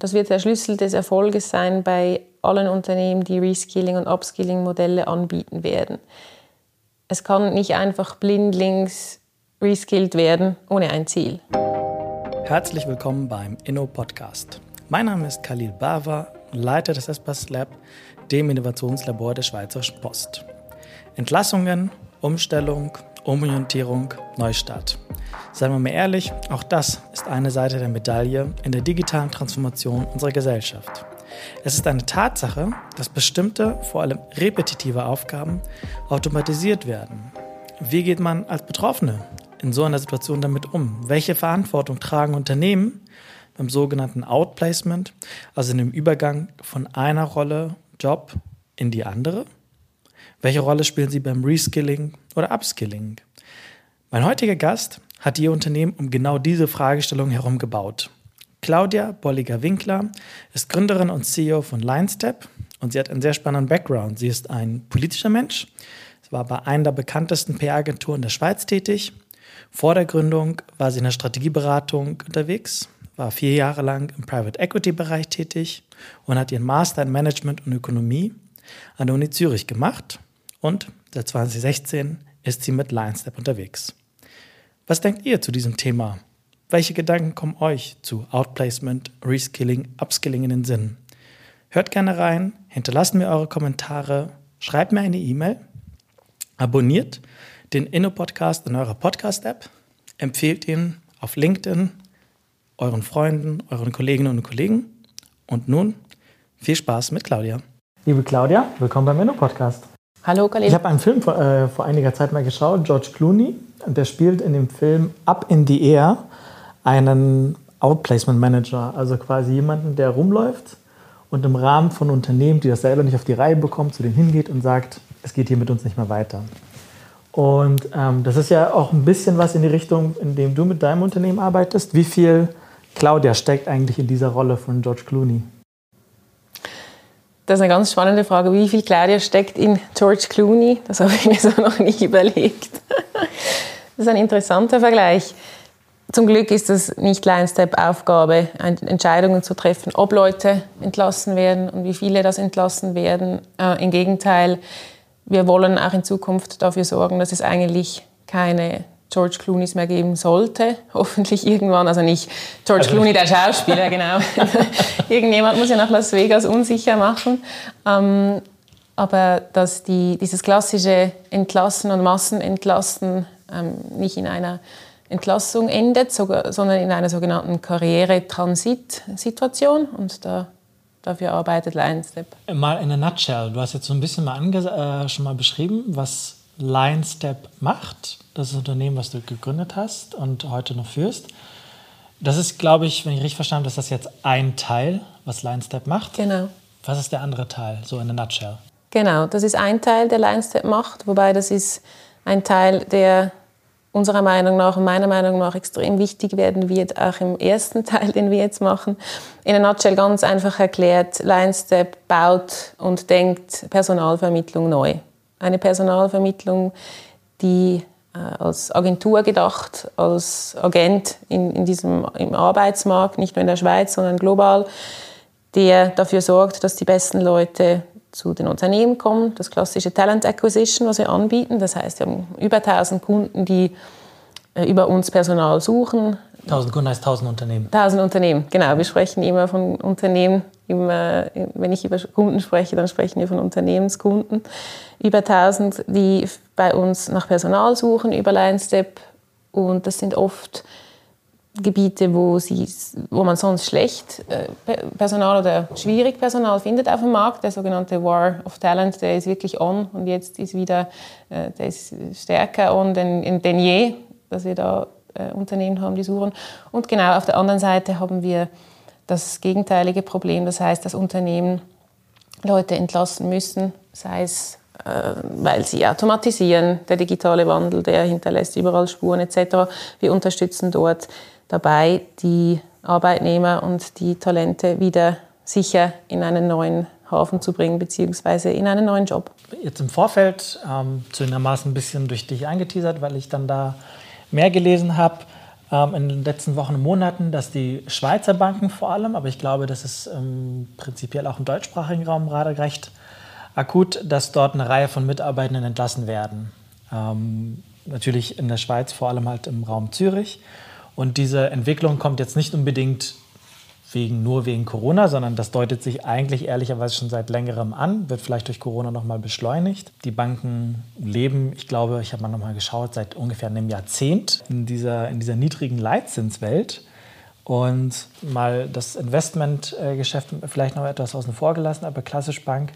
Das wird der Schlüssel des Erfolges sein bei allen Unternehmen, die Reskilling- und Upskilling-Modelle anbieten werden. Es kann nicht einfach blindlings reskilled werden ohne ein Ziel. Herzlich willkommen beim Inno-Podcast. Mein Name ist Khalil Bava, Leiter des Espas Lab, dem Innovationslabor der Schweizerischen Post. Entlassungen, Umstellung, Umorientierung, Neustart. Seien wir mal ehrlich, auch das ist eine Seite der Medaille in der digitalen Transformation unserer Gesellschaft. Es ist eine Tatsache, dass bestimmte, vor allem repetitive Aufgaben automatisiert werden. Wie geht man als Betroffene in so einer Situation damit um? Welche Verantwortung tragen Unternehmen beim sogenannten Outplacement, also in dem Übergang von einer Rolle, Job in die andere? Welche Rolle spielen sie beim Reskilling oder Upskilling? Mein heutiger Gast hat ihr Unternehmen um genau diese Fragestellung herum gebaut. Claudia Bolliger-Winkler ist Gründerin und CEO von LineStep und sie hat einen sehr spannenden Background. Sie ist ein politischer Mensch. Sie war bei einer der bekanntesten PR-Agenturen der Schweiz tätig. Vor der Gründung war sie in der Strategieberatung unterwegs, war vier Jahre lang im Private Equity-Bereich tätig und hat ihren Master in Management und Ökonomie an der Uni Zürich gemacht. Und seit 2016 ist sie mit LineStep unterwegs. Was denkt ihr zu diesem Thema? Welche Gedanken kommen euch zu Outplacement, Reskilling, Upskilling in den Sinn? Hört gerne rein, hinterlasst mir eure Kommentare, schreibt mir eine E-Mail, abonniert den Inno-Podcast in eurer Podcast-App, empfehlt ihn auf LinkedIn euren Freunden, euren Kolleginnen und Kollegen. Und nun viel Spaß mit Claudia. Liebe Claudia, willkommen beim Inno-Podcast. Hallo, Khalil. Ich habe einen Film vor, äh, vor einiger Zeit mal geschaut, George Clooney, der spielt in dem Film Up in the Air einen Outplacement Manager, also quasi jemanden, der rumläuft und im Rahmen von Unternehmen, die das selber nicht auf die Reihe bekommen, zu denen hingeht und sagt, es geht hier mit uns nicht mehr weiter. Und ähm, das ist ja auch ein bisschen was in die Richtung, in dem du mit deinem Unternehmen arbeitest. Wie viel Claudia steckt eigentlich in dieser Rolle von George Clooney? Das ist eine ganz spannende Frage. Wie viel Claudia steckt in George Clooney? Das habe ich mir so noch nicht überlegt. Das ist ein interessanter Vergleich. Zum Glück ist es nicht Line-Step-Aufgabe, Entscheidungen zu treffen, ob Leute entlassen werden und wie viele das entlassen werden. Äh, Im Gegenteil, wir wollen auch in Zukunft dafür sorgen, dass es eigentlich keine George Clooney's mehr geben sollte. Hoffentlich irgendwann, also nicht George also Clooney, der Schauspieler, genau. Irgendjemand muss ja nach Las Vegas unsicher machen. Ähm, aber dass die, dieses klassische Entlassen und Massenentlassen ähm, nicht in einer Entlassung endet, sogar, sondern in einer sogenannten Karriere-Transit-Situation. Und da, dafür arbeitet LionStep. Mal in a nutshell. Du hast jetzt so ein bisschen mal äh, schon mal beschrieben, was LionStep macht. Das Unternehmen, was du gegründet hast und heute noch führst. Das ist, glaube ich, wenn ich richtig verstanden habe, ist das jetzt ein Teil, was LionStep macht. Genau. Was ist der andere Teil, so in a nutshell? Genau, das ist ein Teil, der LionStep macht, wobei das ist ein Teil, der unserer Meinung nach und meiner Meinung nach extrem wichtig werden wird, auch im ersten Teil, den wir jetzt machen. In a nutshell ganz einfach erklärt, LionStep baut und denkt Personalvermittlung neu. Eine Personalvermittlung, die als Agentur gedacht, als Agent in, in diesem, im Arbeitsmarkt, nicht nur in der Schweiz, sondern global, der dafür sorgt, dass die besten Leute zu den Unternehmen kommen, das klassische Talent Acquisition, was wir anbieten. Das heißt, wir haben über 1000 Kunden, die äh, über uns Personal suchen. 1000 Kunden heißt 1000 Unternehmen. 1000 Unternehmen, genau. Wir sprechen immer von Unternehmen. Immer, wenn ich über Kunden spreche, dann sprechen wir von Unternehmenskunden. Über 1000, die bei uns nach Personal suchen über LineStep. Und das sind oft Gebiete, wo, sie, wo man sonst schlecht äh, Personal oder schwierig Personal findet auf dem Markt. Der sogenannte War of Talent, der ist wirklich on und jetzt ist wieder, äh, der ist stärker on denn, denn je, dass wir da äh, Unternehmen haben, die suchen. Und genau auf der anderen Seite haben wir das gegenteilige Problem, das heißt, dass Unternehmen Leute entlassen müssen, sei es weil sie automatisieren, der digitale Wandel, der hinterlässt überall Spuren etc. Wir unterstützen dort dabei, die Arbeitnehmer und die Talente wieder sicher in einen neuen Hafen zu bringen, beziehungsweise in einen neuen Job. Jetzt im Vorfeld ähm, zugegebenermaßen ein bisschen durch dich eingeteasert, weil ich dann da mehr gelesen habe. Ähm, in den letzten Wochen und Monaten, dass die Schweizer Banken vor allem, aber ich glaube, das ist ähm, prinzipiell auch im deutschsprachigen Raum gerade recht akut, dass dort eine Reihe von Mitarbeitenden entlassen werden. Ähm, natürlich in der Schweiz, vor allem halt im Raum Zürich. Und diese Entwicklung kommt jetzt nicht unbedingt wegen, nur wegen Corona, sondern das deutet sich eigentlich ehrlicherweise schon seit längerem an, wird vielleicht durch Corona nochmal beschleunigt. Die Banken leben, ich glaube, ich habe mal nochmal geschaut, seit ungefähr einem Jahrzehnt in dieser, in dieser niedrigen Leitzinswelt. Und mal das Investmentgeschäft vielleicht noch etwas außen vor gelassen, aber Klassisch Bank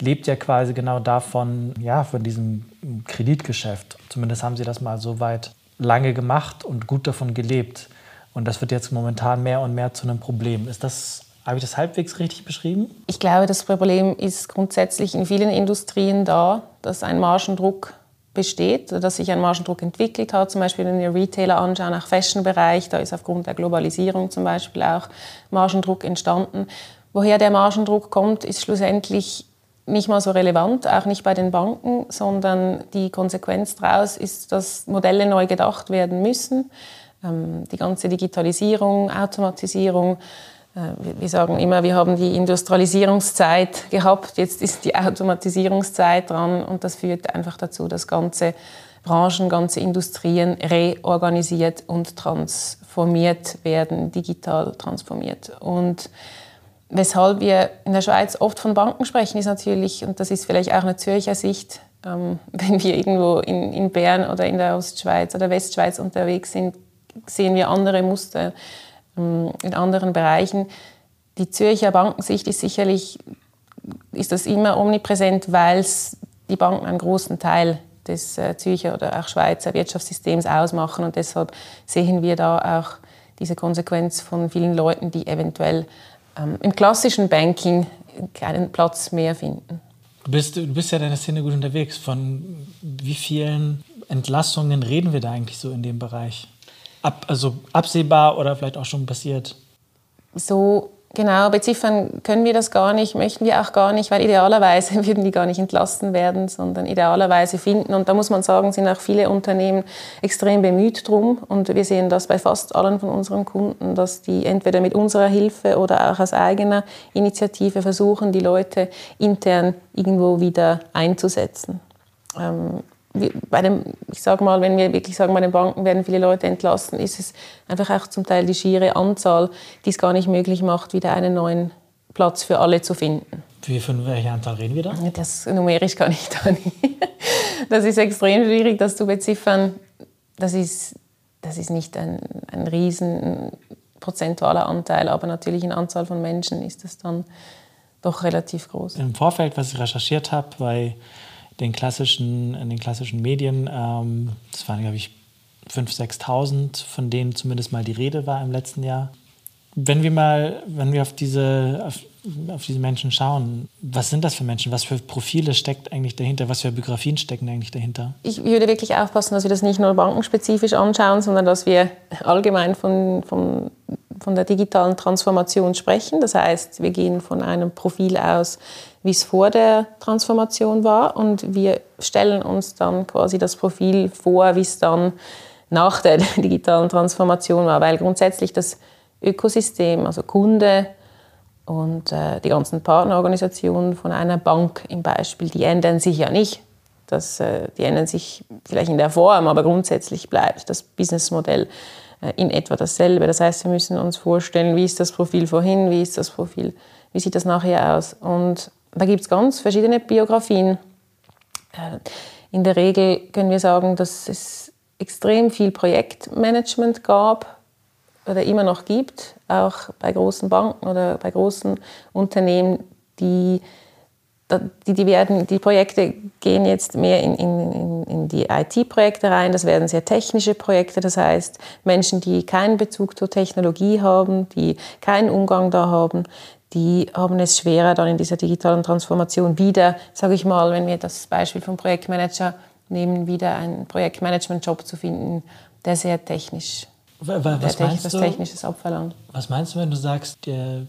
lebt ja quasi genau davon, ja, von diesem Kreditgeschäft. Zumindest haben sie das mal so weit lange gemacht und gut davon gelebt. Und das wird jetzt momentan mehr und mehr zu einem Problem. Ist das, habe ich das halbwegs richtig beschrieben? Ich glaube, das Problem ist grundsätzlich in vielen Industrien da, dass ein Margendruck besteht, dass sich ein Margendruck entwickelt hat. Zum Beispiel, wenn wir Retailer anschauen, auch Fashion-Bereich, da ist aufgrund der Globalisierung zum Beispiel auch Margendruck entstanden. Woher der Margendruck kommt, ist schlussendlich nicht mal so relevant, auch nicht bei den Banken, sondern die Konsequenz daraus ist, dass Modelle neu gedacht werden müssen. Ähm, die ganze Digitalisierung, Automatisierung. Äh, wir sagen immer, wir haben die Industrialisierungszeit gehabt, jetzt ist die Automatisierungszeit dran und das führt einfach dazu, dass ganze Branchen, ganze Industrien reorganisiert und transformiert werden, digital transformiert. Und weshalb wir in der Schweiz oft von Banken sprechen, ist natürlich, und das ist vielleicht auch eine Zürcher Sicht, ähm, wenn wir irgendwo in, in Bern oder in der Ostschweiz oder Westschweiz unterwegs sind, sehen wir andere Muster ähm, in anderen Bereichen. Die Zürcher Bankensicht ist sicherlich ist das immer omnipräsent, weil die Banken einen großen Teil des äh, Zürcher oder auch Schweizer Wirtschaftssystems ausmachen und deshalb sehen wir da auch diese Konsequenz von vielen Leuten, die eventuell ähm, im klassischen Banking keinen Platz mehr finden. Du bist, du bist ja in der Szene gut unterwegs. Von wie vielen Entlassungen reden wir da eigentlich so in dem Bereich? Ab, also absehbar oder vielleicht auch schon passiert? So genau beziffern können wir das gar nicht, möchten wir auch gar nicht, weil idealerweise würden die gar nicht entlassen werden, sondern idealerweise finden. Und da muss man sagen, sind auch viele Unternehmen extrem bemüht drum. Und wir sehen das bei fast allen von unseren Kunden, dass die entweder mit unserer Hilfe oder auch aus eigener Initiative versuchen, die Leute intern irgendwo wieder einzusetzen. Ähm, bei dem, ich sage mal, wenn wir wirklich sagen, bei den Banken werden viele Leute entlassen, ist es einfach auch zum Teil die schiere Anzahl, die es gar nicht möglich macht, wieder einen neuen Platz für alle zu finden. Wie von welcher Anzahl reden wir da? Das numerisch kann ich da nicht. Das ist extrem schwierig, das zu beziffern. Das ist, das ist nicht ein, ein riesen prozentualer Anteil, aber natürlich in Anzahl von Menschen ist das dann doch relativ groß. Im Vorfeld, was ich recherchiert habe, bei den klassischen, in den klassischen Medien. Ähm, das waren, glaube ich, 5.000, 6.000, von denen zumindest mal die Rede war im letzten Jahr. Wenn wir mal, wenn wir auf diese, auf, auf diese Menschen schauen, was sind das für Menschen? Was für Profile steckt eigentlich dahinter? Was für Biografien stecken eigentlich dahinter? Ich würde wirklich aufpassen, dass wir das nicht nur bankenspezifisch anschauen, sondern dass wir allgemein von, von, von der digitalen Transformation sprechen. Das heißt, wir gehen von einem Profil aus, wie es vor der Transformation war und wir stellen uns dann quasi das Profil vor, wie es dann nach der digitalen Transformation war, weil grundsätzlich das Ökosystem, also Kunde und äh, die ganzen Partnerorganisationen von einer Bank im Beispiel, die ändern sich ja nicht. Das, äh, die ändern sich vielleicht in der Form, aber grundsätzlich bleibt das Businessmodell äh, in etwa dasselbe. Das heißt, wir müssen uns vorstellen, wie ist das Profil vorhin, wie ist das Profil, wie sieht das nachher aus. Und da gibt es ganz verschiedene Biografien. Äh, in der Regel können wir sagen, dass es extrem viel Projektmanagement gab oder immer noch gibt, auch bei großen Banken oder bei großen Unternehmen, die die, die, werden, die Projekte gehen jetzt mehr in, in, in die IT-Projekte rein. Das werden sehr technische Projekte. Das heißt, Menschen, die keinen Bezug zur Technologie haben, die keinen Umgang da haben, die haben es schwerer, dann in dieser digitalen Transformation wieder, sage ich mal, wenn wir das Beispiel vom Projektmanager nehmen, wieder einen Projektmanagement-Job zu finden, der sehr technisch, was der meinst das Technisches abverlangt. Was meinst du, wenn du sagst, der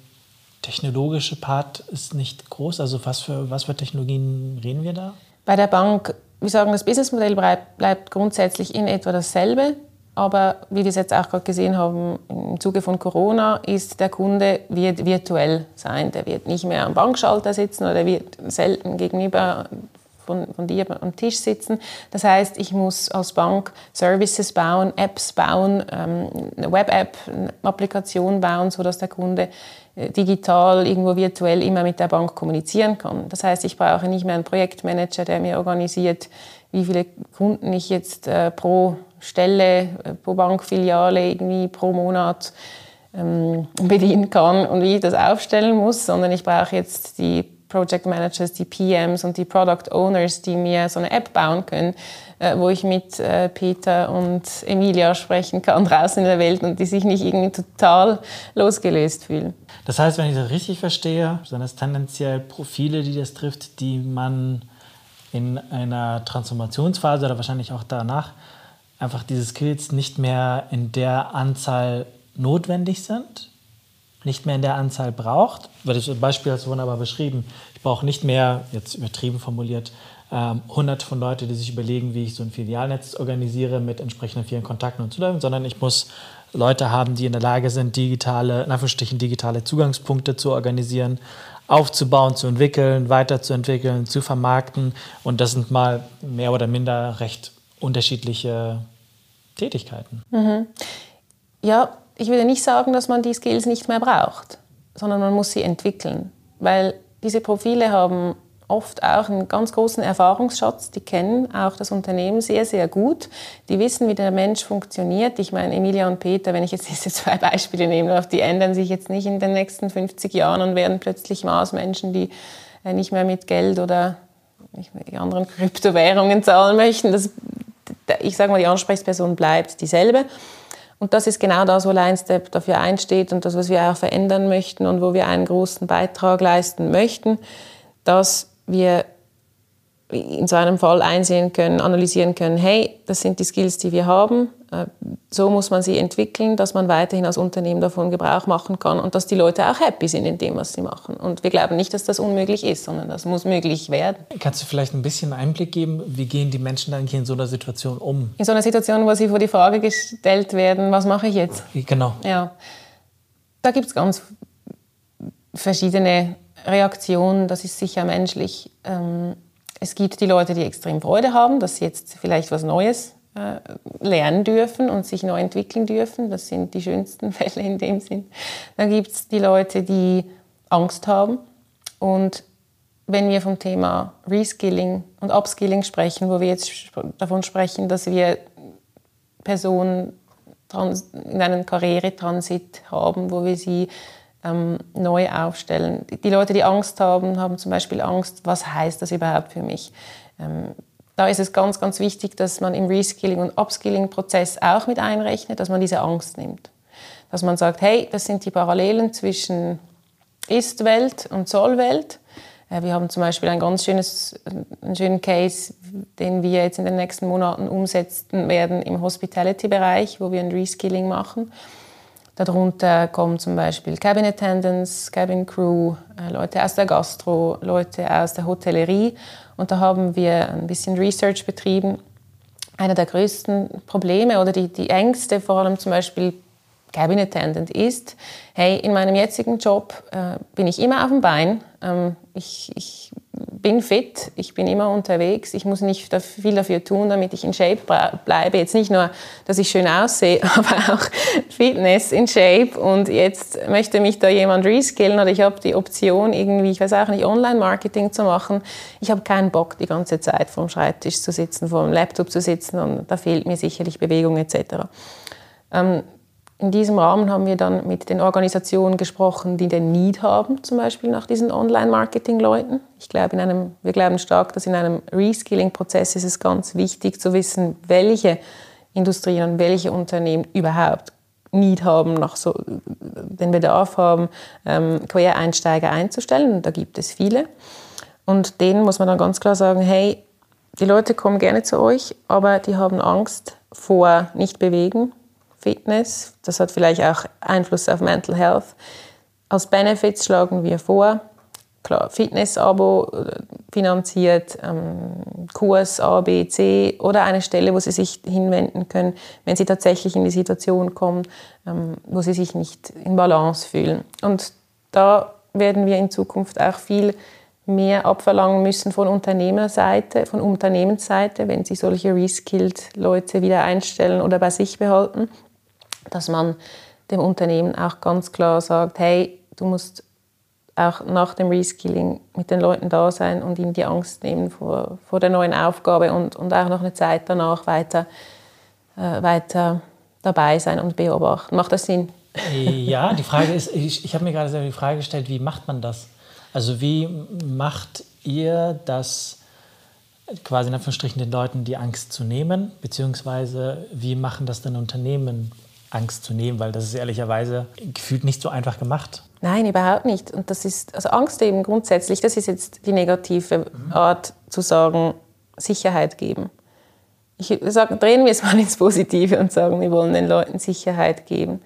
technologische Part ist nicht groß? Also was für, was für Technologien reden wir da? Bei der Bank, wir sagen, das Businessmodell bleibt grundsätzlich in etwa dasselbe. Aber wie wir es jetzt auch gerade gesehen haben im Zuge von Corona, ist der Kunde wird virtuell sein. Der wird nicht mehr am Bankschalter sitzen oder wird selten gegenüber von, von dir am Tisch sitzen. Das heißt, ich muss als Bank Services bauen, Apps bauen, ähm, eine Web-App, eine Applikation bauen, sodass der Kunde äh, digital, irgendwo virtuell immer mit der Bank kommunizieren kann. Das heißt, ich brauche nicht mehr einen Projektmanager, der mir organisiert, wie viele Kunden ich jetzt äh, pro Stelle, äh, pro Bankfiliale irgendwie pro Monat ähm, bedienen kann und wie ich das aufstellen muss, sondern ich brauche jetzt die Project Managers, die PMs und die Product Owners, die mir so eine App bauen können, äh, wo ich mit äh, Peter und Emilia sprechen kann draußen in der Welt und die sich nicht irgendwie total losgelöst fühlen. Das heißt, wenn ich das richtig verstehe, sind das tendenziell Profile, die das trifft, die man in einer Transformationsphase oder wahrscheinlich auch danach einfach diese Skills nicht mehr in der Anzahl notwendig sind, nicht mehr in der Anzahl braucht. Das Beispiel hast du wunderbar beschrieben. Ich brauche nicht mehr, jetzt übertrieben formuliert, ähm, hunderte von Leuten, die sich überlegen, wie ich so ein Filialnetz organisiere mit entsprechenden vielen Kontakten und so, sondern ich muss Leute haben, die in der Lage sind, digitale, in digitale Zugangspunkte zu organisieren, aufzubauen, zu entwickeln, weiterzuentwickeln, zu vermarkten. Und das sind mal mehr oder minder recht unterschiedliche Tätigkeiten. Mhm. Ja, ich würde nicht sagen, dass man die Skills nicht mehr braucht, sondern man muss sie entwickeln, weil diese Profile haben oft auch einen ganz großen Erfahrungsschatz. Die kennen auch das Unternehmen sehr, sehr gut. Die wissen, wie der Mensch funktioniert. Ich meine, Emilia und Peter, wenn ich jetzt diese zwei Beispiele nehme, die ändern sich jetzt nicht in den nächsten 50 Jahren und werden plötzlich Maßmenschen, die äh, nicht mehr mit Geld oder die anderen Kryptowährungen zahlen möchten. Das, ich sage mal, die Ansprechperson bleibt dieselbe. Und das ist genau das, wo Linestep dafür einsteht und das, was wir auch verändern möchten und wo wir einen großen Beitrag leisten möchten, dass wir in so einem Fall einsehen können, analysieren können, hey, das sind die Skills, die wir haben, äh, so muss man sie entwickeln, dass man weiterhin als Unternehmen davon Gebrauch machen kann und dass die Leute auch happy sind in dem, was sie machen. Und wir glauben nicht, dass das unmöglich ist, sondern das muss möglich werden. Kannst du vielleicht ein bisschen Einblick geben, wie gehen die Menschen dann hier in so einer Situation um? In so einer Situation, wo sie vor die Frage gestellt werden, was mache ich jetzt? Genau. Ja, da gibt es ganz verschiedene Reaktionen, das ist sicher menschlich. Ähm, es gibt die Leute, die extrem Freude haben, dass sie jetzt vielleicht was Neues äh, lernen dürfen und sich neu entwickeln dürfen. Das sind die schönsten Fälle in dem Sinn. Dann gibt es die Leute, die Angst haben. Und wenn wir vom Thema Reskilling und Upskilling sprechen, wo wir jetzt davon sprechen, dass wir Personen in einem Karrieretransit haben, wo wir sie ähm, neu aufstellen. Die Leute, die Angst haben, haben zum Beispiel Angst, was heißt das überhaupt für mich? Ähm, da ist es ganz, ganz wichtig, dass man im Reskilling- und Upskilling-Prozess auch mit einrechnet, dass man diese Angst nimmt. Dass man sagt, hey, das sind die Parallelen zwischen Ist-Welt und Soll-Welt. Äh, wir haben zum Beispiel ein ganz schönes, einen schönen Case, den wir jetzt in den nächsten Monaten umsetzen werden im Hospitality-Bereich, wo wir ein Reskilling machen. Darunter kommen zum Beispiel Cabin Attendants, Cabin Crew, äh, Leute aus der Gastro, Leute aus der Hotellerie. Und da haben wir ein bisschen Research betrieben. Einer der größten Probleme oder die, die Ängste, vor allem zum Beispiel Cabin Attendant, ist, hey, in meinem jetzigen Job äh, bin ich immer auf dem Bein. Ähm, ich, ich bin fit, ich bin immer unterwegs, ich muss nicht viel dafür tun, damit ich in Shape bleibe. Jetzt nicht nur, dass ich schön aussehe, aber auch Fitness in Shape. Und jetzt möchte mich da jemand reskillen oder ich habe die Option, irgendwie, ich weiß auch nicht, Online-Marketing zu machen. Ich habe keinen Bock, die ganze Zeit vor dem Schreibtisch zu sitzen, vor dem Laptop zu sitzen und da fehlt mir sicherlich Bewegung etc. in diesem Rahmen haben wir dann mit den Organisationen gesprochen, die den Need haben, zum Beispiel nach diesen Online-Marketing-Leuten. Ich glaube, in einem, wir glauben stark, dass in einem Reskilling-Prozess ist es ganz wichtig zu wissen, welche Industrien und welche Unternehmen überhaupt Need haben, nach so, den Bedarf haben, ähm, Quereinsteiger einzustellen. Und da gibt es viele. Und denen muss man dann ganz klar sagen, hey, die Leute kommen gerne zu euch, aber die haben Angst vor nicht bewegen, Fitness. Das hat vielleicht auch Einfluss auf Mental Health. Als Benefits schlagen wir vor, klar, Fitness-Abo, finanziert, ähm, Kurs A, B, C oder eine Stelle, wo sie sich hinwenden können, wenn sie tatsächlich in die Situation kommen, ähm, wo sie sich nicht in Balance fühlen. Und da werden wir in Zukunft auch viel mehr abverlangen müssen von Unternehmerseite, von Unternehmensseite, wenn sie solche reskilled Leute wieder einstellen oder bei sich behalten, dass man dem Unternehmen auch ganz klar sagt, hey, du musst auch nach dem Reskilling mit den Leuten da sein und ihnen die Angst nehmen vor, vor der neuen Aufgabe und, und auch noch eine Zeit danach weiter, äh, weiter dabei sein und beobachten. Macht das Sinn? Ja, die Frage ist, ich, ich habe mir gerade die Frage gestellt, wie macht man das? Also wie macht ihr das quasi in Anführungsstrichen den Leuten die Angst zu nehmen, beziehungsweise wie machen das denn Unternehmen Angst zu nehmen, weil das ist ehrlicherweise gefühlt nicht so einfach gemacht. Nein, überhaupt nicht. Und das ist, also Angst eben grundsätzlich, das ist jetzt die negative Art zu sagen, Sicherheit geben. Ich sage, drehen wir es mal ins Positive und sagen, wir wollen den Leuten Sicherheit geben.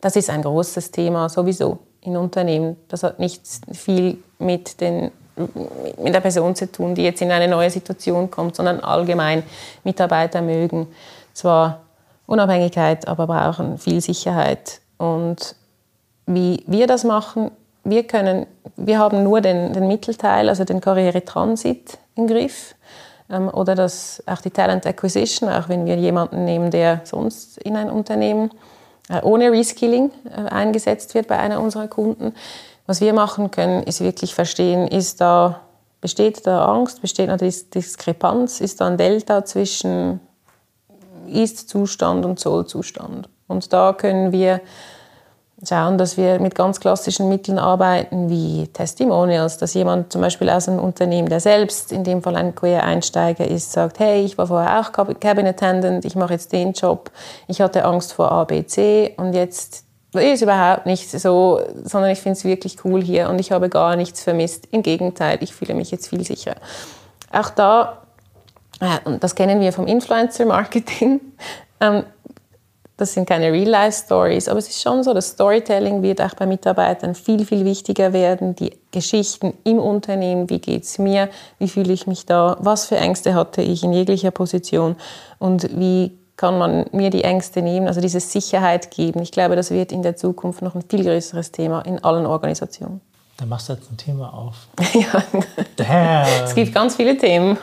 Das ist ein großes Thema sowieso in Unternehmen. Das hat nicht viel mit, den, mit der Person zu tun, die jetzt in eine neue Situation kommt, sondern allgemein Mitarbeiter mögen zwar Unabhängigkeit, aber brauchen viel Sicherheit. Und wie wir das machen, wir können, wir haben nur den, den Mittelteil, also den Karrieretransit im Griff ähm, oder das, auch die Talent Acquisition, auch wenn wir jemanden nehmen, der sonst in ein Unternehmen äh, ohne Reskilling äh, eingesetzt wird bei einer unserer Kunden. Was wir machen können, ist wirklich verstehen, ist da, besteht da Angst, besteht da Diskrepanz, ist da ein Delta zwischen ist-Zustand und Soll-Zustand. Und da können wir schauen, dass wir mit ganz klassischen Mitteln arbeiten, wie Testimonials, dass jemand zum Beispiel aus einem Unternehmen, der selbst in dem Fall ein Queer-Einsteiger ist, sagt, hey, ich war vorher auch Cabin Attendant, ich mache jetzt den Job, ich hatte Angst vor ABC und jetzt ist überhaupt nicht so, sondern ich finde es wirklich cool hier und ich habe gar nichts vermisst. Im Gegenteil, ich fühle mich jetzt viel sicherer. Auch da und das kennen wir vom Influencer-Marketing. Ähm, das sind keine Real-Life-Stories, aber es ist schon so, das Storytelling wird auch bei Mitarbeitern viel, viel wichtiger werden. Die Geschichten im Unternehmen, wie geht es mir, wie fühle ich mich da, was für Ängste hatte ich in jeglicher Position und wie kann man mir die Ängste nehmen, also diese Sicherheit geben. Ich glaube, das wird in der Zukunft noch ein viel größeres Thema in allen Organisationen. Da machst du jetzt ein Thema auf. ja. Damn. Es gibt ganz viele Themen,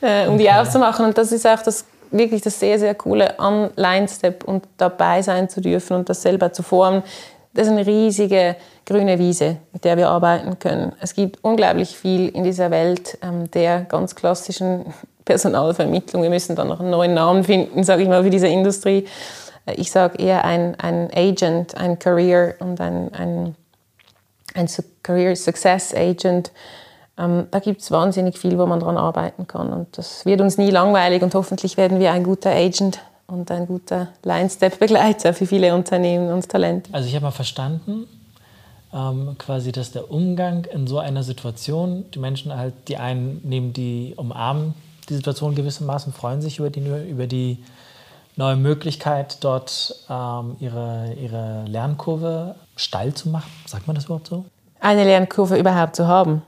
äh, um okay. die aufzumachen. Und das ist auch das, wirklich das sehr, sehr coole an Line Step und dabei sein zu dürfen und das selber zu formen. Das ist eine riesige grüne Wiese, mit der wir arbeiten können. Es gibt unglaublich viel in dieser Welt ähm, der ganz klassischen Personalvermittlung. Wir müssen da noch einen neuen Namen finden, sage ich mal, für diese Industrie. Äh, ich sage eher ein, ein Agent, ein Career und ein, ein ein Career Success Agent. Ähm, da gibt es wahnsinnig viel, wo man daran arbeiten kann. Und das wird uns nie langweilig und hoffentlich werden wir ein guter Agent und ein guter Line-Step-Begleiter für viele Unternehmen und Talente. Also ich habe mal verstanden, ähm, quasi, dass der Umgang in so einer Situation, die Menschen halt, die einen nehmen die umarmen die Situation gewissermaßen, freuen sich über die, über die neue Möglichkeit, dort ähm, ihre, ihre Lernkurve steil zu machen. Sagt man das überhaupt so? Eine Lernkurve überhaupt zu haben.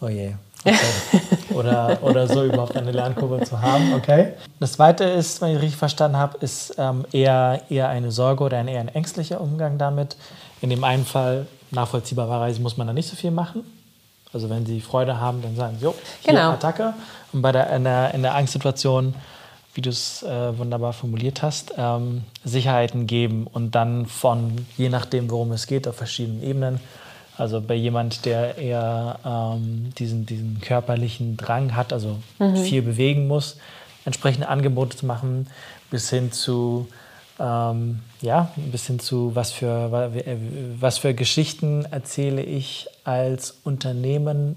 Oh je. Okay. oder, oder so überhaupt eine Lernkurve zu haben, okay. Das zweite ist, wenn ich richtig verstanden habe, ist ähm, eher, eher eine Sorge oder ein eher ein ängstlicher Umgang damit. In dem einen Fall, nachvollziehbarerweise, muss man da nicht so viel machen. Also wenn sie Freude haben, dann sagen sie, jo, hier genau. Attacke. Und bei der, in, der, in der Angstsituation wie du es äh, wunderbar formuliert hast, ähm, Sicherheiten geben und dann von, je nachdem, worum es geht, auf verschiedenen Ebenen. Also bei jemand, der eher ähm, diesen, diesen körperlichen Drang hat, also mhm. viel bewegen muss, entsprechende Angebote zu machen, bis hin zu, ähm, ja, bis hin zu, was für, was für Geschichten erzähle ich als Unternehmen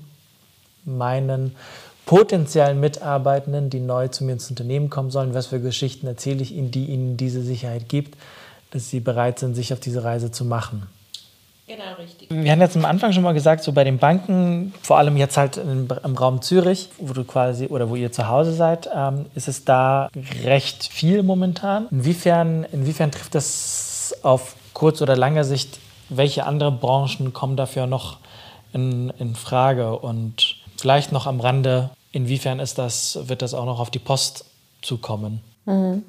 meinen potenziellen Mitarbeitenden, die neu zu mir ins Unternehmen kommen sollen, was für Geschichten erzähle ich ihnen, die ihnen diese Sicherheit gibt, dass sie bereit sind, sich auf diese Reise zu machen. Genau, richtig. Wir haben jetzt am Anfang schon mal gesagt, so bei den Banken, vor allem jetzt halt im, im Raum Zürich, wo du quasi oder wo ihr zu Hause seid, ähm, ist es da recht viel momentan. Inwiefern, inwiefern trifft das auf kurz- oder lange Sicht? Welche andere Branchen kommen dafür noch in, in Frage? Und Vielleicht noch am Rande, inwiefern ist das, wird das auch noch auf die Post zukommen? Mhm.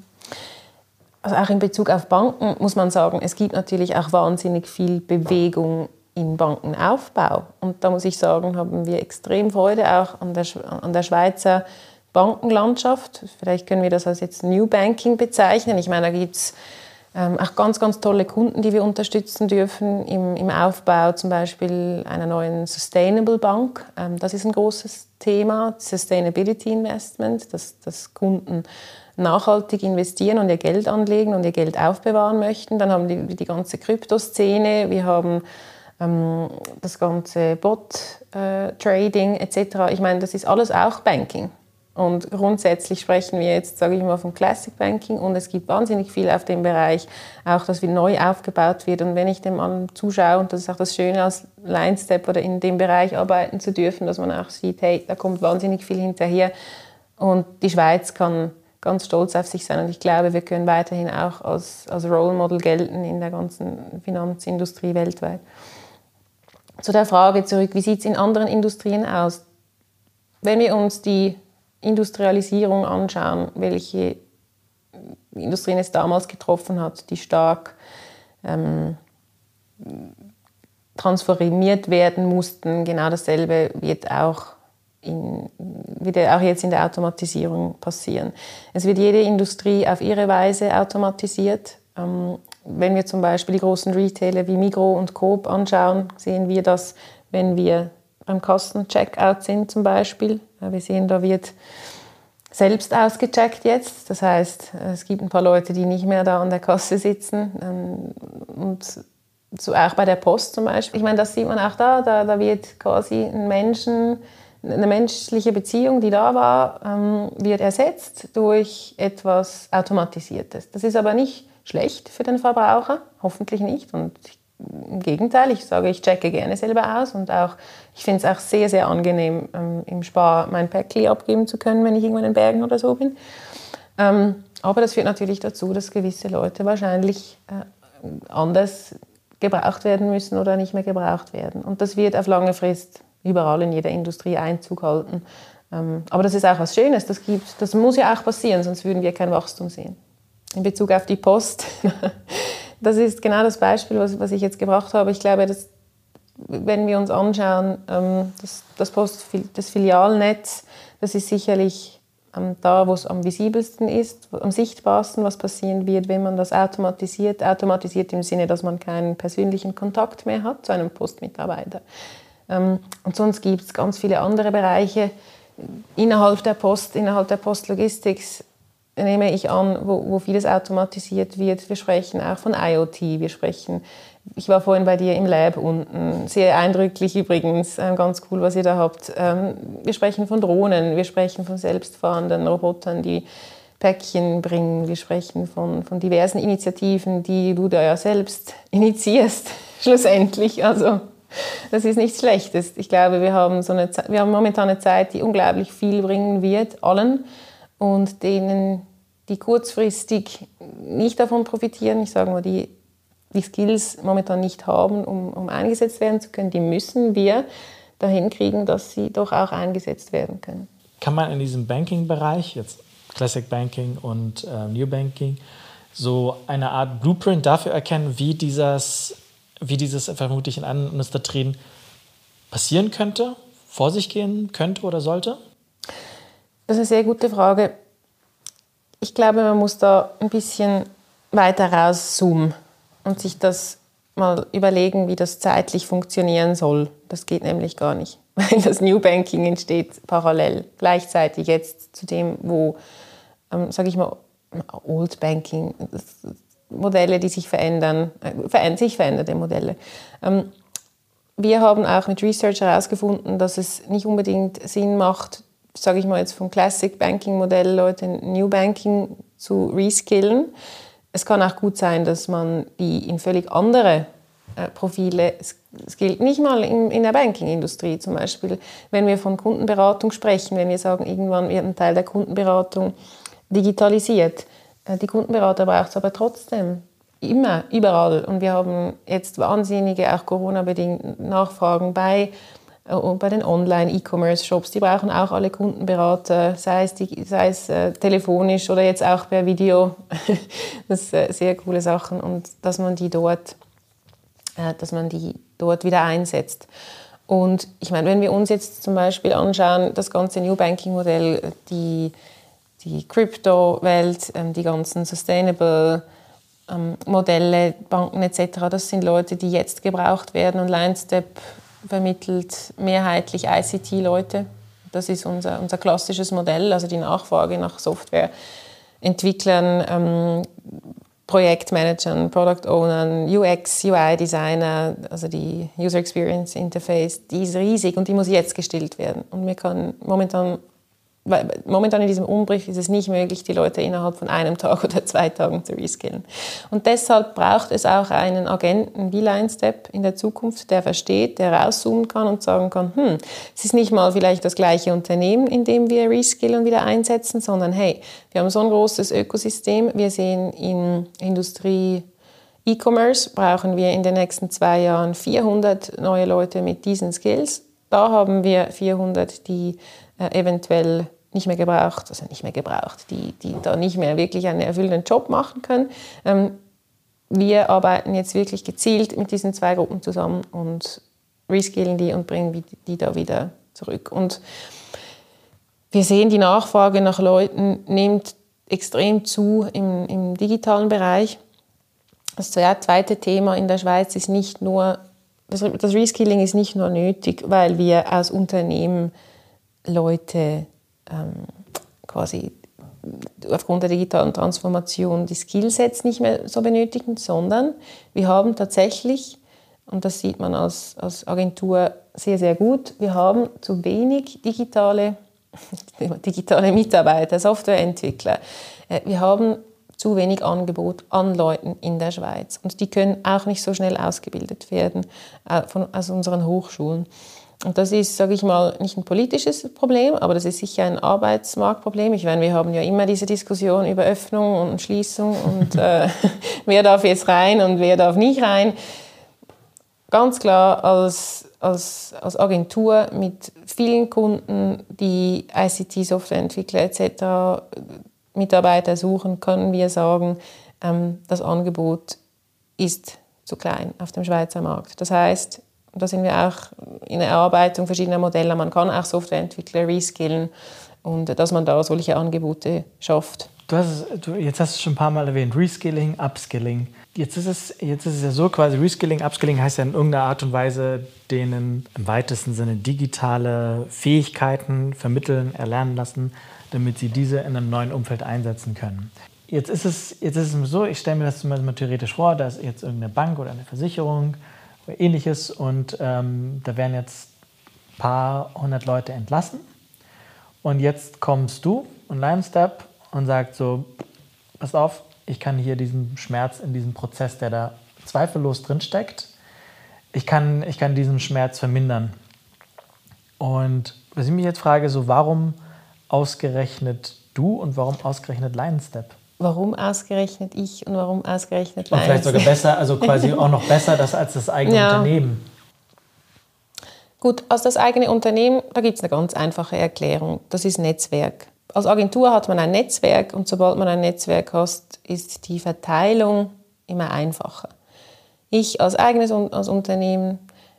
Also auch in Bezug auf Banken muss man sagen, es gibt natürlich auch wahnsinnig viel Bewegung im Bankenaufbau. Und da muss ich sagen, haben wir extrem Freude auch an der, an der Schweizer Bankenlandschaft. Vielleicht können wir das als jetzt New Banking bezeichnen. Ich meine, da gibt es ähm, auch ganz, ganz tolle Kunden, die wir unterstützen dürfen im, im Aufbau zum Beispiel einer neuen Sustainable Bank. Ähm, das ist ein großes Thema, Sustainability Investment, dass, dass Kunden nachhaltig investieren und ihr Geld anlegen und ihr Geld aufbewahren möchten. Dann haben wir die ganze Kryptoszene, wir haben ähm, das ganze Bot-Trading äh, etc. Ich meine, das ist alles auch Banking. Und grundsätzlich sprechen wir jetzt, sage ich mal, vom Classic Banking und es gibt wahnsinnig viel auf dem Bereich, auch dass wie neu aufgebaut wird. Und wenn ich dem an zuschaue, und das ist auch das Schöne als Line Step oder in dem Bereich arbeiten zu dürfen, dass man auch sieht, hey, da kommt wahnsinnig viel hinterher. Und die Schweiz kann ganz stolz auf sich sein. Und ich glaube, wir können weiterhin auch als, als Role Model gelten in der ganzen Finanzindustrie weltweit. Zu der Frage zurück, wie sieht es in anderen Industrien aus? Wenn wir uns die Industrialisierung anschauen, welche Industrien es damals getroffen hat, die stark ähm, transformiert werden mussten. Genau dasselbe wird auch, in, wird auch jetzt in der Automatisierung passieren. Es wird jede Industrie auf ihre Weise automatisiert. Ähm, wenn wir zum Beispiel die großen Retailer wie Migro und Coop anschauen, sehen wir das, wenn wir beim Kosten-Checkout sind zum Beispiel. Wir sehen, da wird selbst ausgecheckt jetzt. Das heißt, es gibt ein paar Leute, die nicht mehr da an der Kasse sitzen. Ähm, und so auch bei der Post zum Beispiel. Ich meine, das sieht man auch da. Da, da wird quasi ein Menschen, eine menschliche Beziehung, die da war, ähm, wird ersetzt durch etwas Automatisiertes. Das ist aber nicht schlecht für den Verbraucher, hoffentlich nicht. Und im Gegenteil, ich sage, ich checke gerne selber aus und auch, ich finde es auch sehr, sehr angenehm, ähm, im Spar mein Päckchen abgeben zu können, wenn ich irgendwo in den Bergen oder so bin. Ähm, aber das führt natürlich dazu, dass gewisse Leute wahrscheinlich äh, anders gebraucht werden müssen oder nicht mehr gebraucht werden. Und das wird auf lange Frist überall in jeder Industrie Einzug halten. Ähm, aber das ist auch was Schönes, das, gibt, das muss ja auch passieren, sonst würden wir kein Wachstum sehen. In Bezug auf die Post das ist genau das Beispiel, was, was ich jetzt gebracht habe. Ich glaube, dass, wenn wir uns anschauen, ähm, das, das, Post, das Filialnetz, das ist sicherlich ähm, da, wo es am visibelsten ist, am sichtbarsten, was passieren wird, wenn man das automatisiert. Automatisiert im Sinne, dass man keinen persönlichen Kontakt mehr hat zu einem Postmitarbeiter. Ähm, und sonst gibt es ganz viele andere Bereiche innerhalb der Post, innerhalb der Postlogistik, nehme ich an, wo, wo vieles automatisiert wird. Wir sprechen auch von IoT, wir sprechen, ich war vorhin bei dir im Lab unten, sehr eindrücklich übrigens, ähm, ganz cool, was ihr da habt. Ähm, wir sprechen von Drohnen, wir sprechen von selbstfahrenden Robotern, die Päckchen bringen, wir sprechen von, von diversen Initiativen, die du da ja selbst initiierst, schlussendlich. Also das ist nichts Schlechtes. Ich glaube, wir haben, so eine, wir haben momentan eine Zeit, die unglaublich viel bringen wird, allen und denen, die kurzfristig nicht davon profitieren, ich sage mal, die die Skills momentan nicht haben, um, um eingesetzt werden zu können, die müssen wir dahin kriegen, dass sie doch auch eingesetzt werden können. Kann man in diesem Banking-Bereich, jetzt Classic Banking und äh, New Banking, so eine Art Blueprint dafür erkennen, wie dieses, wie dieses vermutlich in anderen Industrien passieren könnte, vor sich gehen könnte oder sollte? Das ist eine sehr gute Frage. Ich glaube, man muss da ein bisschen weiter rauszoomen und sich das mal überlegen, wie das zeitlich funktionieren soll. Das geht nämlich gar nicht, weil das New Banking entsteht parallel, gleichzeitig jetzt zu dem, wo, ähm, sage ich mal, Old Banking, Modelle, die sich verändern, äh, sich veränderte Modelle. Ähm, wir haben auch mit Research herausgefunden, dass es nicht unbedingt Sinn macht, sage ich mal jetzt vom Classic Banking Modell Leute New Banking zu reskillen. Es kann auch gut sein, dass man die in völlig andere äh, Profile, es gilt nicht mal in, in der Banking-Industrie zum Beispiel, wenn wir von Kundenberatung sprechen, wenn wir sagen, irgendwann wird ein Teil der Kundenberatung digitalisiert. Äh, die Kundenberater braucht es aber trotzdem immer, überall. Und wir haben jetzt wahnsinnige, auch Corona-bedingt Nachfragen bei und bei den Online-E-Commerce-Shops, die brauchen auch alle Kundenberater, sei es, die, sei es äh, telefonisch oder jetzt auch per Video. das sind äh, sehr coole Sachen und dass man die dort, äh, dass man die dort wieder einsetzt. Und ich meine, wenn wir uns jetzt zum Beispiel anschauen, das ganze New Banking-Modell, die, die Crypto-Welt, ähm, die ganzen Sustainable ähm, Modelle, Banken etc., das sind Leute, die jetzt gebraucht werden und LineStep vermittelt mehrheitlich ICT-Leute. Das ist unser, unser klassisches Modell, also die Nachfrage nach Softwareentwicklern, ähm, Projektmanagern, Product Ownern, UX, UI-Designer, also die User Experience Interface, die ist riesig und die muss jetzt gestillt werden. Und wir können momentan momentan in diesem Umbruch ist es nicht möglich, die Leute innerhalb von einem Tag oder zwei Tagen zu reskillen. Und deshalb braucht es auch einen Agenten wie LineStep in der Zukunft, der versteht, der rauszoomen kann und sagen kann, hm, es ist nicht mal vielleicht das gleiche Unternehmen, in dem wir reskillen und wieder einsetzen, sondern hey, wir haben so ein großes Ökosystem, wir sehen in Industrie E-Commerce brauchen wir in den nächsten zwei Jahren 400 neue Leute mit diesen Skills. Da haben wir 400, die äh, eventuell nicht mehr gebraucht, also nicht mehr gebraucht, die, die da nicht mehr wirklich einen erfüllenden Job machen können. Ähm, wir arbeiten jetzt wirklich gezielt mit diesen zwei Gruppen zusammen und reskillen die und bringen die da wieder zurück. Und wir sehen, die Nachfrage nach Leuten nimmt extrem zu im, im digitalen Bereich. Das zweite Thema in der Schweiz ist nicht nur, das, das Reskilling ist nicht nur nötig, weil wir als Unternehmen Leute ähm, quasi aufgrund der digitalen Transformation die Skillsets nicht mehr so benötigen, sondern wir haben tatsächlich, und das sieht man als, als Agentur sehr, sehr gut, wir haben zu wenig digitale, digitale Mitarbeiter, Softwareentwickler. Äh, wir haben zu wenig Angebot an Leuten in der Schweiz. Und die können auch nicht so schnell ausgebildet werden äh, von, aus unseren Hochschulen. Und das ist, sage ich mal, nicht ein politisches Problem, aber das ist sicher ein Arbeitsmarktproblem. Ich meine, wir haben ja immer diese Diskussion über Öffnung und Schließung und äh, wer darf jetzt rein und wer darf nicht rein. Ganz klar als, als, als Agentur mit vielen Kunden, die ICT-Softwareentwickler etc. Mitarbeiter suchen, können wir sagen, ähm, das Angebot ist zu klein auf dem Schweizer Markt. Das heißt, und da sind wir auch in der Erarbeitung verschiedener Modelle. Man kann auch Softwareentwickler reskillen und dass man da solche Angebote schafft. Du hast, du, jetzt hast du schon ein paar Mal erwähnt, Reskilling, Upskilling. Jetzt ist, es, jetzt ist es ja so, quasi Reskilling, Upskilling heißt ja in irgendeiner Art und Weise denen im weitesten Sinne digitale Fähigkeiten vermitteln, erlernen lassen, damit sie diese in einem neuen Umfeld einsetzen können. Jetzt ist es, jetzt ist es so, ich stelle mir das zum Beispiel theoretisch vor, da ist jetzt irgendeine Bank oder eine Versicherung ähnliches. Und ähm, da werden jetzt ein paar hundert Leute entlassen. Und jetzt kommst du und Limestep und sagst so, pass auf, ich kann hier diesen Schmerz in diesem Prozess, der da zweifellos drinsteckt, ich kann, ich kann diesen Schmerz vermindern. Und was ich mich jetzt frage, so warum ausgerechnet du und warum ausgerechnet Lionstep? Warum ausgerechnet ich und warum ausgerechnet Und vielleicht sogar besser, also quasi auch noch besser das als das eigene ja. Unternehmen. Gut, als das eigene Unternehmen, da gibt es eine ganz einfache Erklärung. Das ist Netzwerk. Als Agentur hat man ein Netzwerk und sobald man ein Netzwerk hat, ist die Verteilung immer einfacher. Ich als eigenes als Unternehmen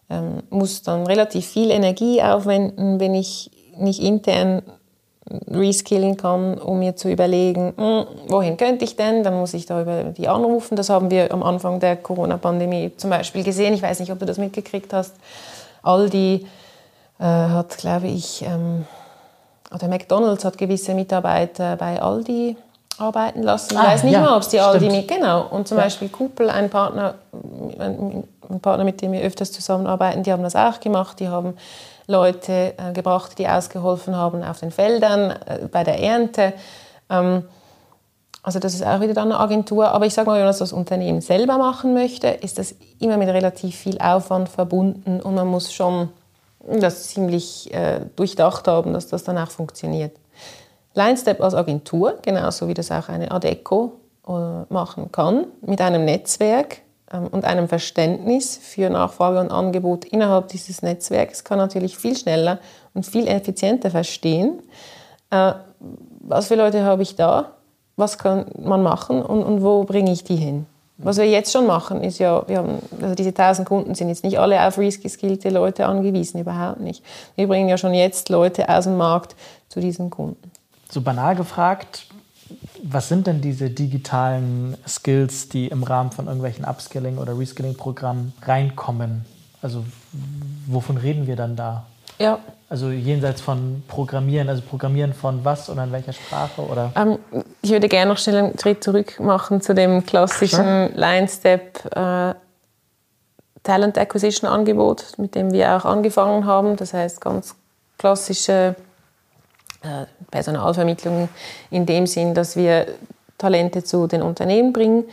ähm, muss dann relativ viel Energie aufwenden, wenn ich nicht intern reskillen kann, um mir zu überlegen, hm, wohin könnte ich denn? Dann muss ich da über die anrufen. Das haben wir am Anfang der Corona-Pandemie zum Beispiel gesehen. Ich weiß nicht, ob du das mitgekriegt hast. Aldi äh, hat, glaube ich, ähm, oder McDonald's hat gewisse Mitarbeiter bei Aldi arbeiten lassen. Ich ah, weiß nicht ja, mal, ob es die Aldi mit, genau. Und zum ja. Beispiel Kuppel, ein Partner, ein, ein Partner, mit dem wir öfters zusammenarbeiten, die haben das auch gemacht. Die haben Leute äh, gebracht, die ausgeholfen haben auf den Feldern, äh, bei der Ernte. Ähm, also das ist auch wieder dann eine Agentur. Aber ich sage mal, wenn man das Unternehmen selber machen möchte, ist das immer mit relativ viel Aufwand verbunden und man muss schon das ziemlich äh, durchdacht haben, dass das dann auch funktioniert. LineStep als Agentur, genauso wie das auch eine Adeco äh, machen kann, mit einem Netzwerk, und einem Verständnis für Nachfrage und Angebot innerhalb dieses Netzwerks kann natürlich viel schneller und viel effizienter verstehen, äh, was für Leute habe ich da, was kann man machen und, und wo bringe ich die hin. Was wir jetzt schon machen, ist ja, wir haben, also diese 1000 Kunden sind jetzt nicht alle auf reskillte Leute angewiesen, überhaupt nicht. Wir bringen ja schon jetzt Leute aus dem Markt zu diesen Kunden. So banal gefragt, was sind denn diese digitalen Skills, die im Rahmen von irgendwelchen Upskilling- oder Reskilling-Programmen reinkommen? Also wovon reden wir dann da? Ja. Also jenseits von Programmieren, also Programmieren von was oder in welcher Sprache? Oder? Ähm, ich würde gerne noch schnell einen Schritt zurück machen zu dem klassischen sure. Line-Step äh, Talent Acquisition Angebot, mit dem wir auch angefangen haben. Das heißt ganz klassische äh, Personalvermittlung in dem Sinn, dass wir Talente zu den Unternehmen bringen.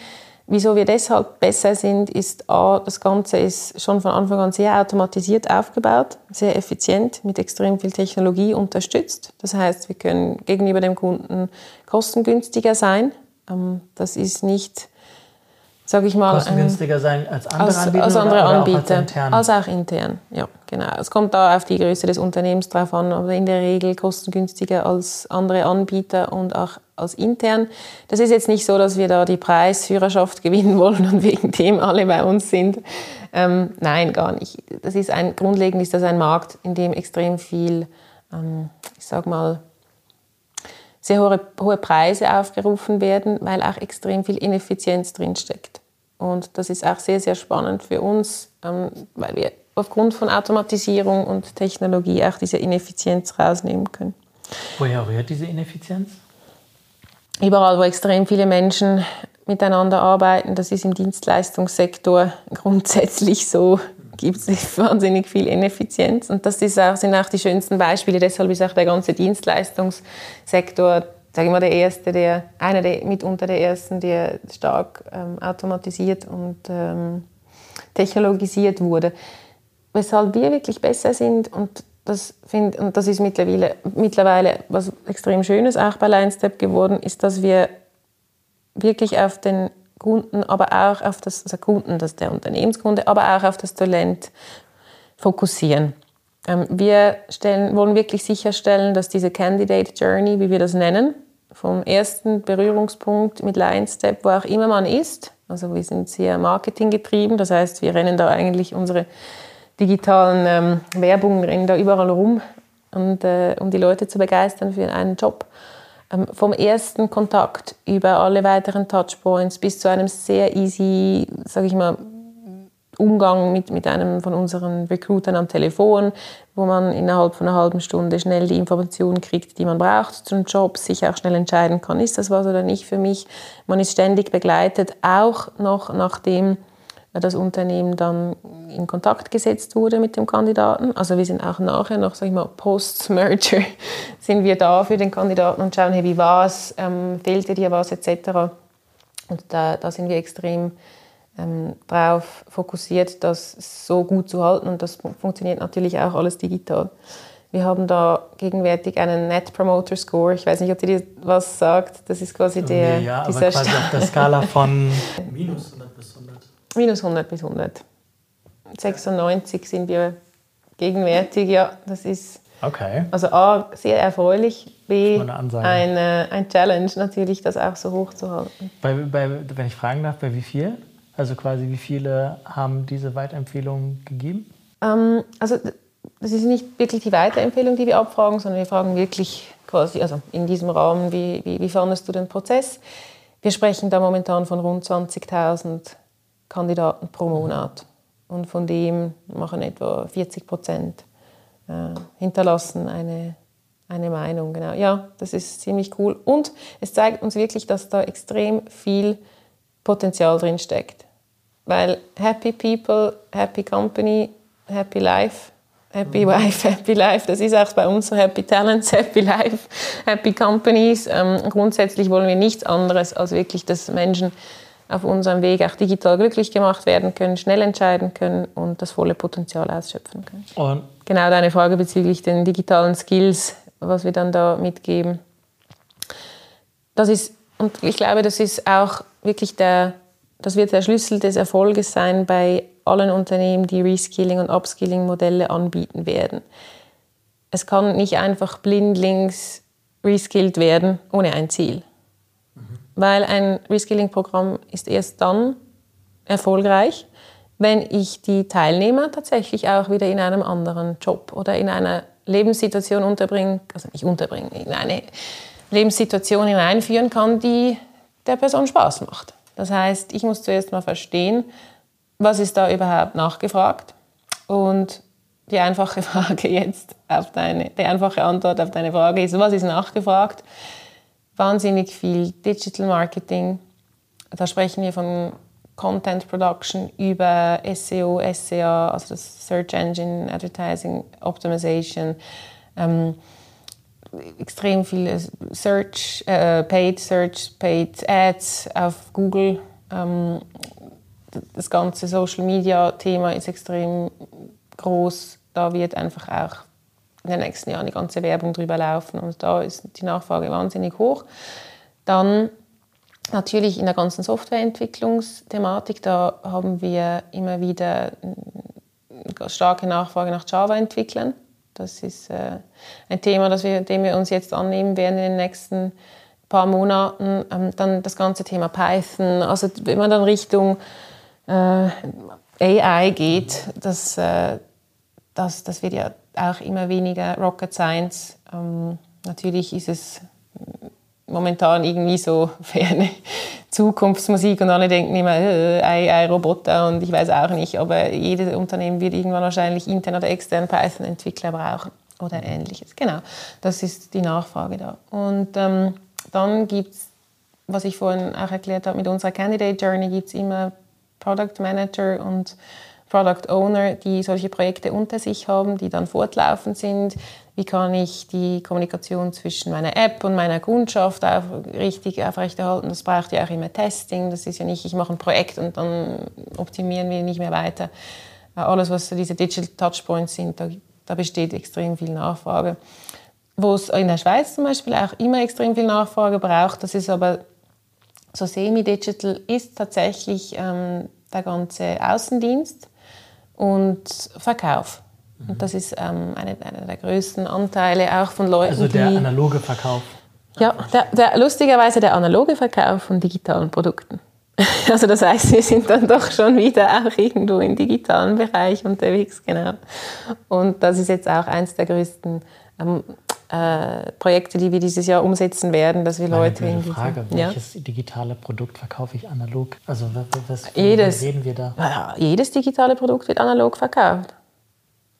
Wieso wir deshalb besser sind, ist A, das Ganze ist schon von Anfang an sehr automatisiert aufgebaut, sehr effizient, mit extrem viel Technologie unterstützt. Das heißt, wir können gegenüber dem Kunden kostengünstiger sein. Ähm, das ist nicht sage ich mal. Kostengünstiger sein als andere als, Anbieter? Als andere oder, Anbieter. Auch als, intern? als auch intern, ja, genau. Es kommt da auf die Größe des Unternehmens drauf an, aber in der Regel kostengünstiger als andere Anbieter und auch als intern. Das ist jetzt nicht so, dass wir da die Preisführerschaft gewinnen wollen und wegen dem alle bei uns sind. Ähm, nein, gar nicht. Das ist ein, grundlegend ist das ein Markt, in dem extrem viel, ähm, ich sag mal, sehr hohe, hohe Preise aufgerufen werden, weil auch extrem viel Ineffizienz drinsteckt. Und das ist auch sehr, sehr spannend für uns, ähm, weil wir aufgrund von Automatisierung und Technologie auch diese Ineffizienz rausnehmen können. Woher rührt diese Ineffizienz? Überall, wo extrem viele Menschen miteinander arbeiten, das ist im Dienstleistungssektor grundsätzlich so, gibt es wahnsinnig viel Ineffizienz. Und das auch, sind auch die schönsten Beispiele. Deshalb ist auch der ganze Dienstleistungssektor sage ich mal, der erste, der, einer der mitunter der ersten, der stark ähm, automatisiert und ähm, technologisiert wurde. Weshalb wir wirklich besser sind und das, find, und das ist mittlerweile, mittlerweile was extrem Schönes auch bei LineStep geworden, ist, dass wir wirklich auf den Kunden, aber auch auf das also Kunden, das der Unternehmenskunde, aber auch auf das Talent fokussieren. Ähm, wir stellen, wollen wirklich sicherstellen, dass diese Candidate Journey, wie wir das nennen, vom ersten Berührungspunkt mit LionStep, wo auch immer man ist, also wir sind sehr marketinggetrieben, das heißt, wir rennen da eigentlich unsere digitalen ähm, Werbungen rennen da überall rum, und, äh, um die Leute zu begeistern für einen Job. Ähm, vom ersten Kontakt über alle weiteren Touchpoints bis zu einem sehr easy, sage ich mal, Umgang mit, mit einem von unseren Recruitern am Telefon, wo man innerhalb von einer halben Stunde schnell die Informationen kriegt, die man braucht zum Job, sich auch schnell entscheiden kann, ist das was oder nicht für mich. Man ist ständig begleitet, auch noch nachdem das Unternehmen dann in Kontakt gesetzt wurde mit dem Kandidaten. Also wir sind auch nachher noch, sag ich mal, post-Merger, sind wir da für den Kandidaten und schauen, hey, wie war es, ähm, fehlte dir was etc. Und da, da sind wir extrem ähm, darauf fokussiert, das so gut zu halten und das funktioniert natürlich auch alles digital. Wir haben da gegenwärtig einen Net Promoter Score. Ich weiß nicht, ob dir was sagt. Das ist quasi der ja, dieser aber quasi auf der Skala von minus 100 bis 100. Minus 100 bis 100. 96 sind wir gegenwärtig, ja. Das ist okay. also A, sehr erfreulich, B, ein, ein Challenge natürlich, das auch so hoch zu halten. Bei, bei, wenn ich fragen darf, bei wie viel? Also quasi wie viele haben diese Weiterempfehlung gegeben? Ähm, also das ist nicht wirklich die Weiterempfehlung, die wir abfragen, sondern wir fragen wirklich quasi, also in diesem Rahmen, wie, wie, wie fandest du den Prozess? Wir sprechen da momentan von rund 20.000 Kandidaten pro Monat. Und von dem machen etwa 40 Prozent äh, hinterlassen eine, eine Meinung. Genau. Ja, das ist ziemlich cool. Und es zeigt uns wirklich, dass da extrem viel Potenzial drin steckt. Weil happy people, happy company, happy life, happy mhm. wife, happy life, das ist auch bei uns so happy talents, happy life, happy companies. Ähm, grundsätzlich wollen wir nichts anderes als wirklich, dass Menschen auf unserem Weg auch digital glücklich gemacht werden können, schnell entscheiden können und das volle Potenzial ausschöpfen können. Und genau deine Frage bezüglich den digitalen Skills, was wir dann da mitgeben. Das ist, und ich glaube, das ist auch wirklich der, das wird der Schlüssel des Erfolges sein bei allen Unternehmen, die Reskilling- und Upskilling-Modelle anbieten werden. Es kann nicht einfach blindlings reskilled werden ohne ein Ziel. Mhm. Weil ein Reskilling-Programm ist erst dann erfolgreich, wenn ich die Teilnehmer tatsächlich auch wieder in einem anderen Job oder in einer Lebenssituation unterbringen, also nicht unterbringen, in eine Lebenssituation hineinführen kann, die der Person Spaß macht. Das heißt, ich muss zuerst mal verstehen, was ist da überhaupt nachgefragt und die einfache Frage jetzt auf deine, die einfache Antwort auf deine Frage ist, was ist nachgefragt? Wahnsinnig viel Digital Marketing. Da sprechen wir von Content Production über SEO, SEA, also das Search Engine Advertising Optimization. Ähm, extrem viele Search, äh, Paid Search, Paid Ads auf Google. Ähm, das ganze Social Media Thema ist extrem groß. Da wird einfach auch in den nächsten Jahren die ganze Werbung drüber laufen und da ist die Nachfrage wahnsinnig hoch. Dann natürlich in der ganzen Softwareentwicklungsthematik, da haben wir immer wieder eine starke Nachfrage nach Java-Entwicklern. Das ist äh, ein Thema, das wir, dem wir uns jetzt annehmen werden in den nächsten paar Monaten. Ähm, dann das ganze Thema Python. Also wenn man dann Richtung äh, AI geht, das, äh, das, das wird ja auch immer weniger Rocket Science. Ähm, natürlich ist es momentan irgendwie so ferne Zukunftsmusik und alle denken immer, äh, AI-Roboter und ich weiß auch nicht, aber jedes Unternehmen wird irgendwann wahrscheinlich intern oder extern Python-Entwickler brauchen oder ähnliches. Genau, das ist die Nachfrage da. Und ähm, dann gibt es, was ich vorhin auch erklärt habe, mit unserer Candidate Journey gibt es immer Product Manager und Product Owner, die solche Projekte unter sich haben, die dann fortlaufend sind, wie kann ich die Kommunikation zwischen meiner App und meiner Kundschaft auf, richtig aufrechterhalten. Das braucht ja auch immer Testing. Das ist ja nicht, ich mache ein Projekt und dann optimieren wir nicht mehr weiter. Äh, alles, was diese Digital Touchpoints sind, da, da besteht extrem viel Nachfrage. Wo es in der Schweiz zum Beispiel auch immer extrem viel Nachfrage braucht, das ist aber so semi-digital, ist tatsächlich ähm, der ganze Außendienst und Verkauf. Und das ist ähm, einer eine der größten Anteile auch von Leuten, Also der analoge Verkauf. Ja, der, der, lustigerweise der analoge Verkauf von digitalen Produkten. Also das heißt, wir sind dann doch schon wieder auch irgendwo im digitalen Bereich unterwegs, genau. Und das ist jetzt auch eines der größten ähm, äh, Projekte, die wir dieses Jahr umsetzen werden, dass wir Meine Leute in Frage, welches ja? digitale Produkt verkaufe ich analog? Also was, jedes, reden wir da? Ja, jedes digitale Produkt wird analog verkauft.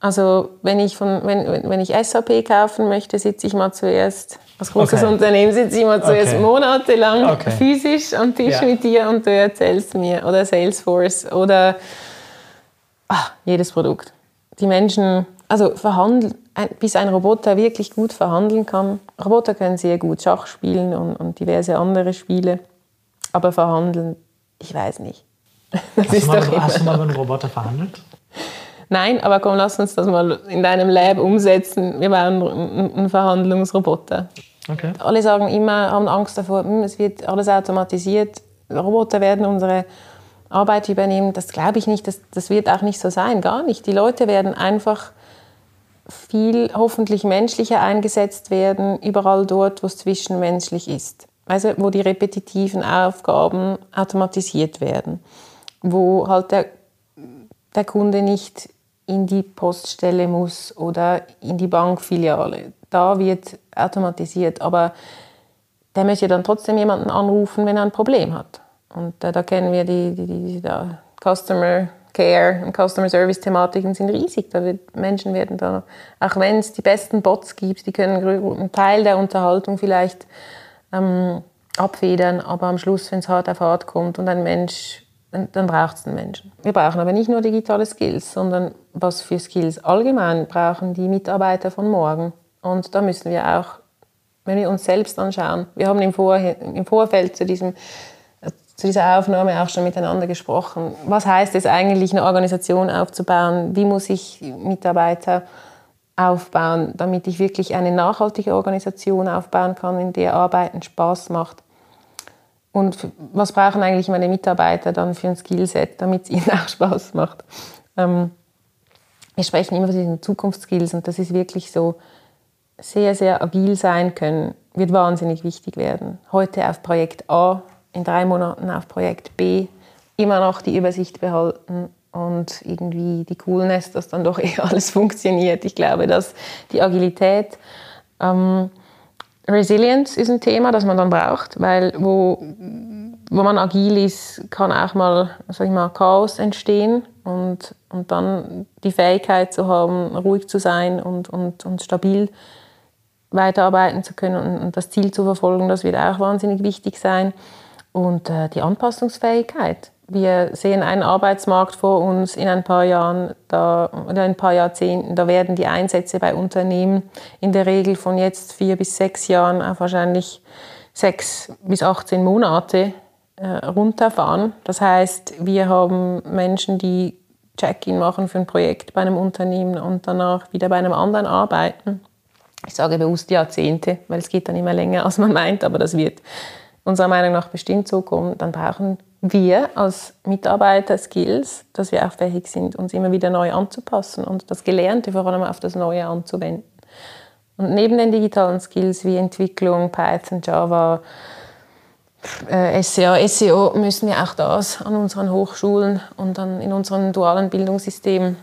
Also wenn ich, von, wenn, wenn ich SAP kaufen möchte, sitze ich mal zuerst, als großes okay. Unternehmen sitze ich mal zuerst okay. monatelang okay. physisch am Tisch ja. mit dir und du erzählst mir. Oder Salesforce oder ach, jedes Produkt. Die Menschen, also verhandeln, bis ein Roboter wirklich gut verhandeln kann. Roboter können sehr gut Schach spielen und, und diverse andere Spiele. Aber verhandeln, ich weiß nicht. Das hast, du mal, hast du mal mit einem Roboter verhandelt? Nein, aber komm, lass uns das mal in deinem Lab umsetzen. Wir bauen einen Verhandlungsroboter. Okay. Alle sagen immer, haben Angst davor, hm, es wird alles automatisiert, Roboter werden unsere Arbeit übernehmen. Das glaube ich nicht, das, das wird auch nicht so sein, gar nicht. Die Leute werden einfach viel hoffentlich menschlicher eingesetzt werden, überall dort, wo es zwischenmenschlich ist. Also wo die repetitiven Aufgaben automatisiert werden, wo halt der, der Kunde nicht in die Poststelle muss oder in die Bankfiliale. Da wird automatisiert, aber der möchte dann trotzdem jemanden anrufen, wenn er ein Problem hat. Und äh, da kennen wir die, die, die, die Customer Care und Customer Service Thematiken sind riesig. Da wird, Menschen werden da, auch wenn es die besten Bots gibt, die können einen Teil der Unterhaltung vielleicht ähm, abfedern, aber am Schluss, wenn es hart auf hart kommt und ein Mensch dann braucht es einen Menschen. Wir brauchen aber nicht nur digitale Skills, sondern was für Skills allgemein brauchen die Mitarbeiter von morgen. Und da müssen wir auch, wenn wir uns selbst anschauen, wir haben im, Vor im Vorfeld zu, diesem, zu dieser Aufnahme auch schon miteinander gesprochen. Was heißt es eigentlich, eine Organisation aufzubauen? Wie muss ich Mitarbeiter aufbauen, damit ich wirklich eine nachhaltige Organisation aufbauen kann, in der Arbeiten Spaß macht? Und was brauchen eigentlich meine Mitarbeiter dann für ein Skillset, damit es ihnen auch Spaß macht? Ähm, wir sprechen immer von diesen Zukunftsskills und das ist wirklich so, sehr, sehr agil sein können, wird wahnsinnig wichtig werden. Heute auf Projekt A, in drei Monaten auf Projekt B, immer noch die Übersicht behalten und irgendwie die Coolness, dass dann doch eh alles funktioniert. Ich glaube, dass die Agilität, ähm, Resilience ist ein Thema, das man dann braucht, weil wo, wo man agil ist, kann auch mal, sag ich mal Chaos entstehen und, und dann die Fähigkeit zu haben, ruhig zu sein und, und, und stabil weiterarbeiten zu können und, und das Ziel zu verfolgen, das wird auch wahnsinnig wichtig sein. Und äh, die Anpassungsfähigkeit. Wir sehen einen Arbeitsmarkt vor uns in ein paar Jahren da, oder ein paar Jahrzehnten. Da werden die Einsätze bei Unternehmen in der Regel von jetzt vier bis sechs Jahren auf wahrscheinlich sechs bis 18 Monate äh, runterfahren. Das heißt, wir haben Menschen, die Check-in machen für ein Projekt bei einem Unternehmen und danach wieder bei einem anderen arbeiten. Ich sage bewusst Jahrzehnte, weil es geht dann immer länger, als man meint, aber das wird unserer Meinung nach bestimmt so kommen. Dann brauchen wir als Mitarbeiter Skills, dass wir auch fähig sind, uns immer wieder neu anzupassen und das Gelernte vor allem auf das Neue anzuwenden. Und neben den digitalen Skills wie Entwicklung, Python, Java, äh, SEA, SEO müssen wir auch das an unseren Hochschulen und dann in unserem dualen Bildungssystem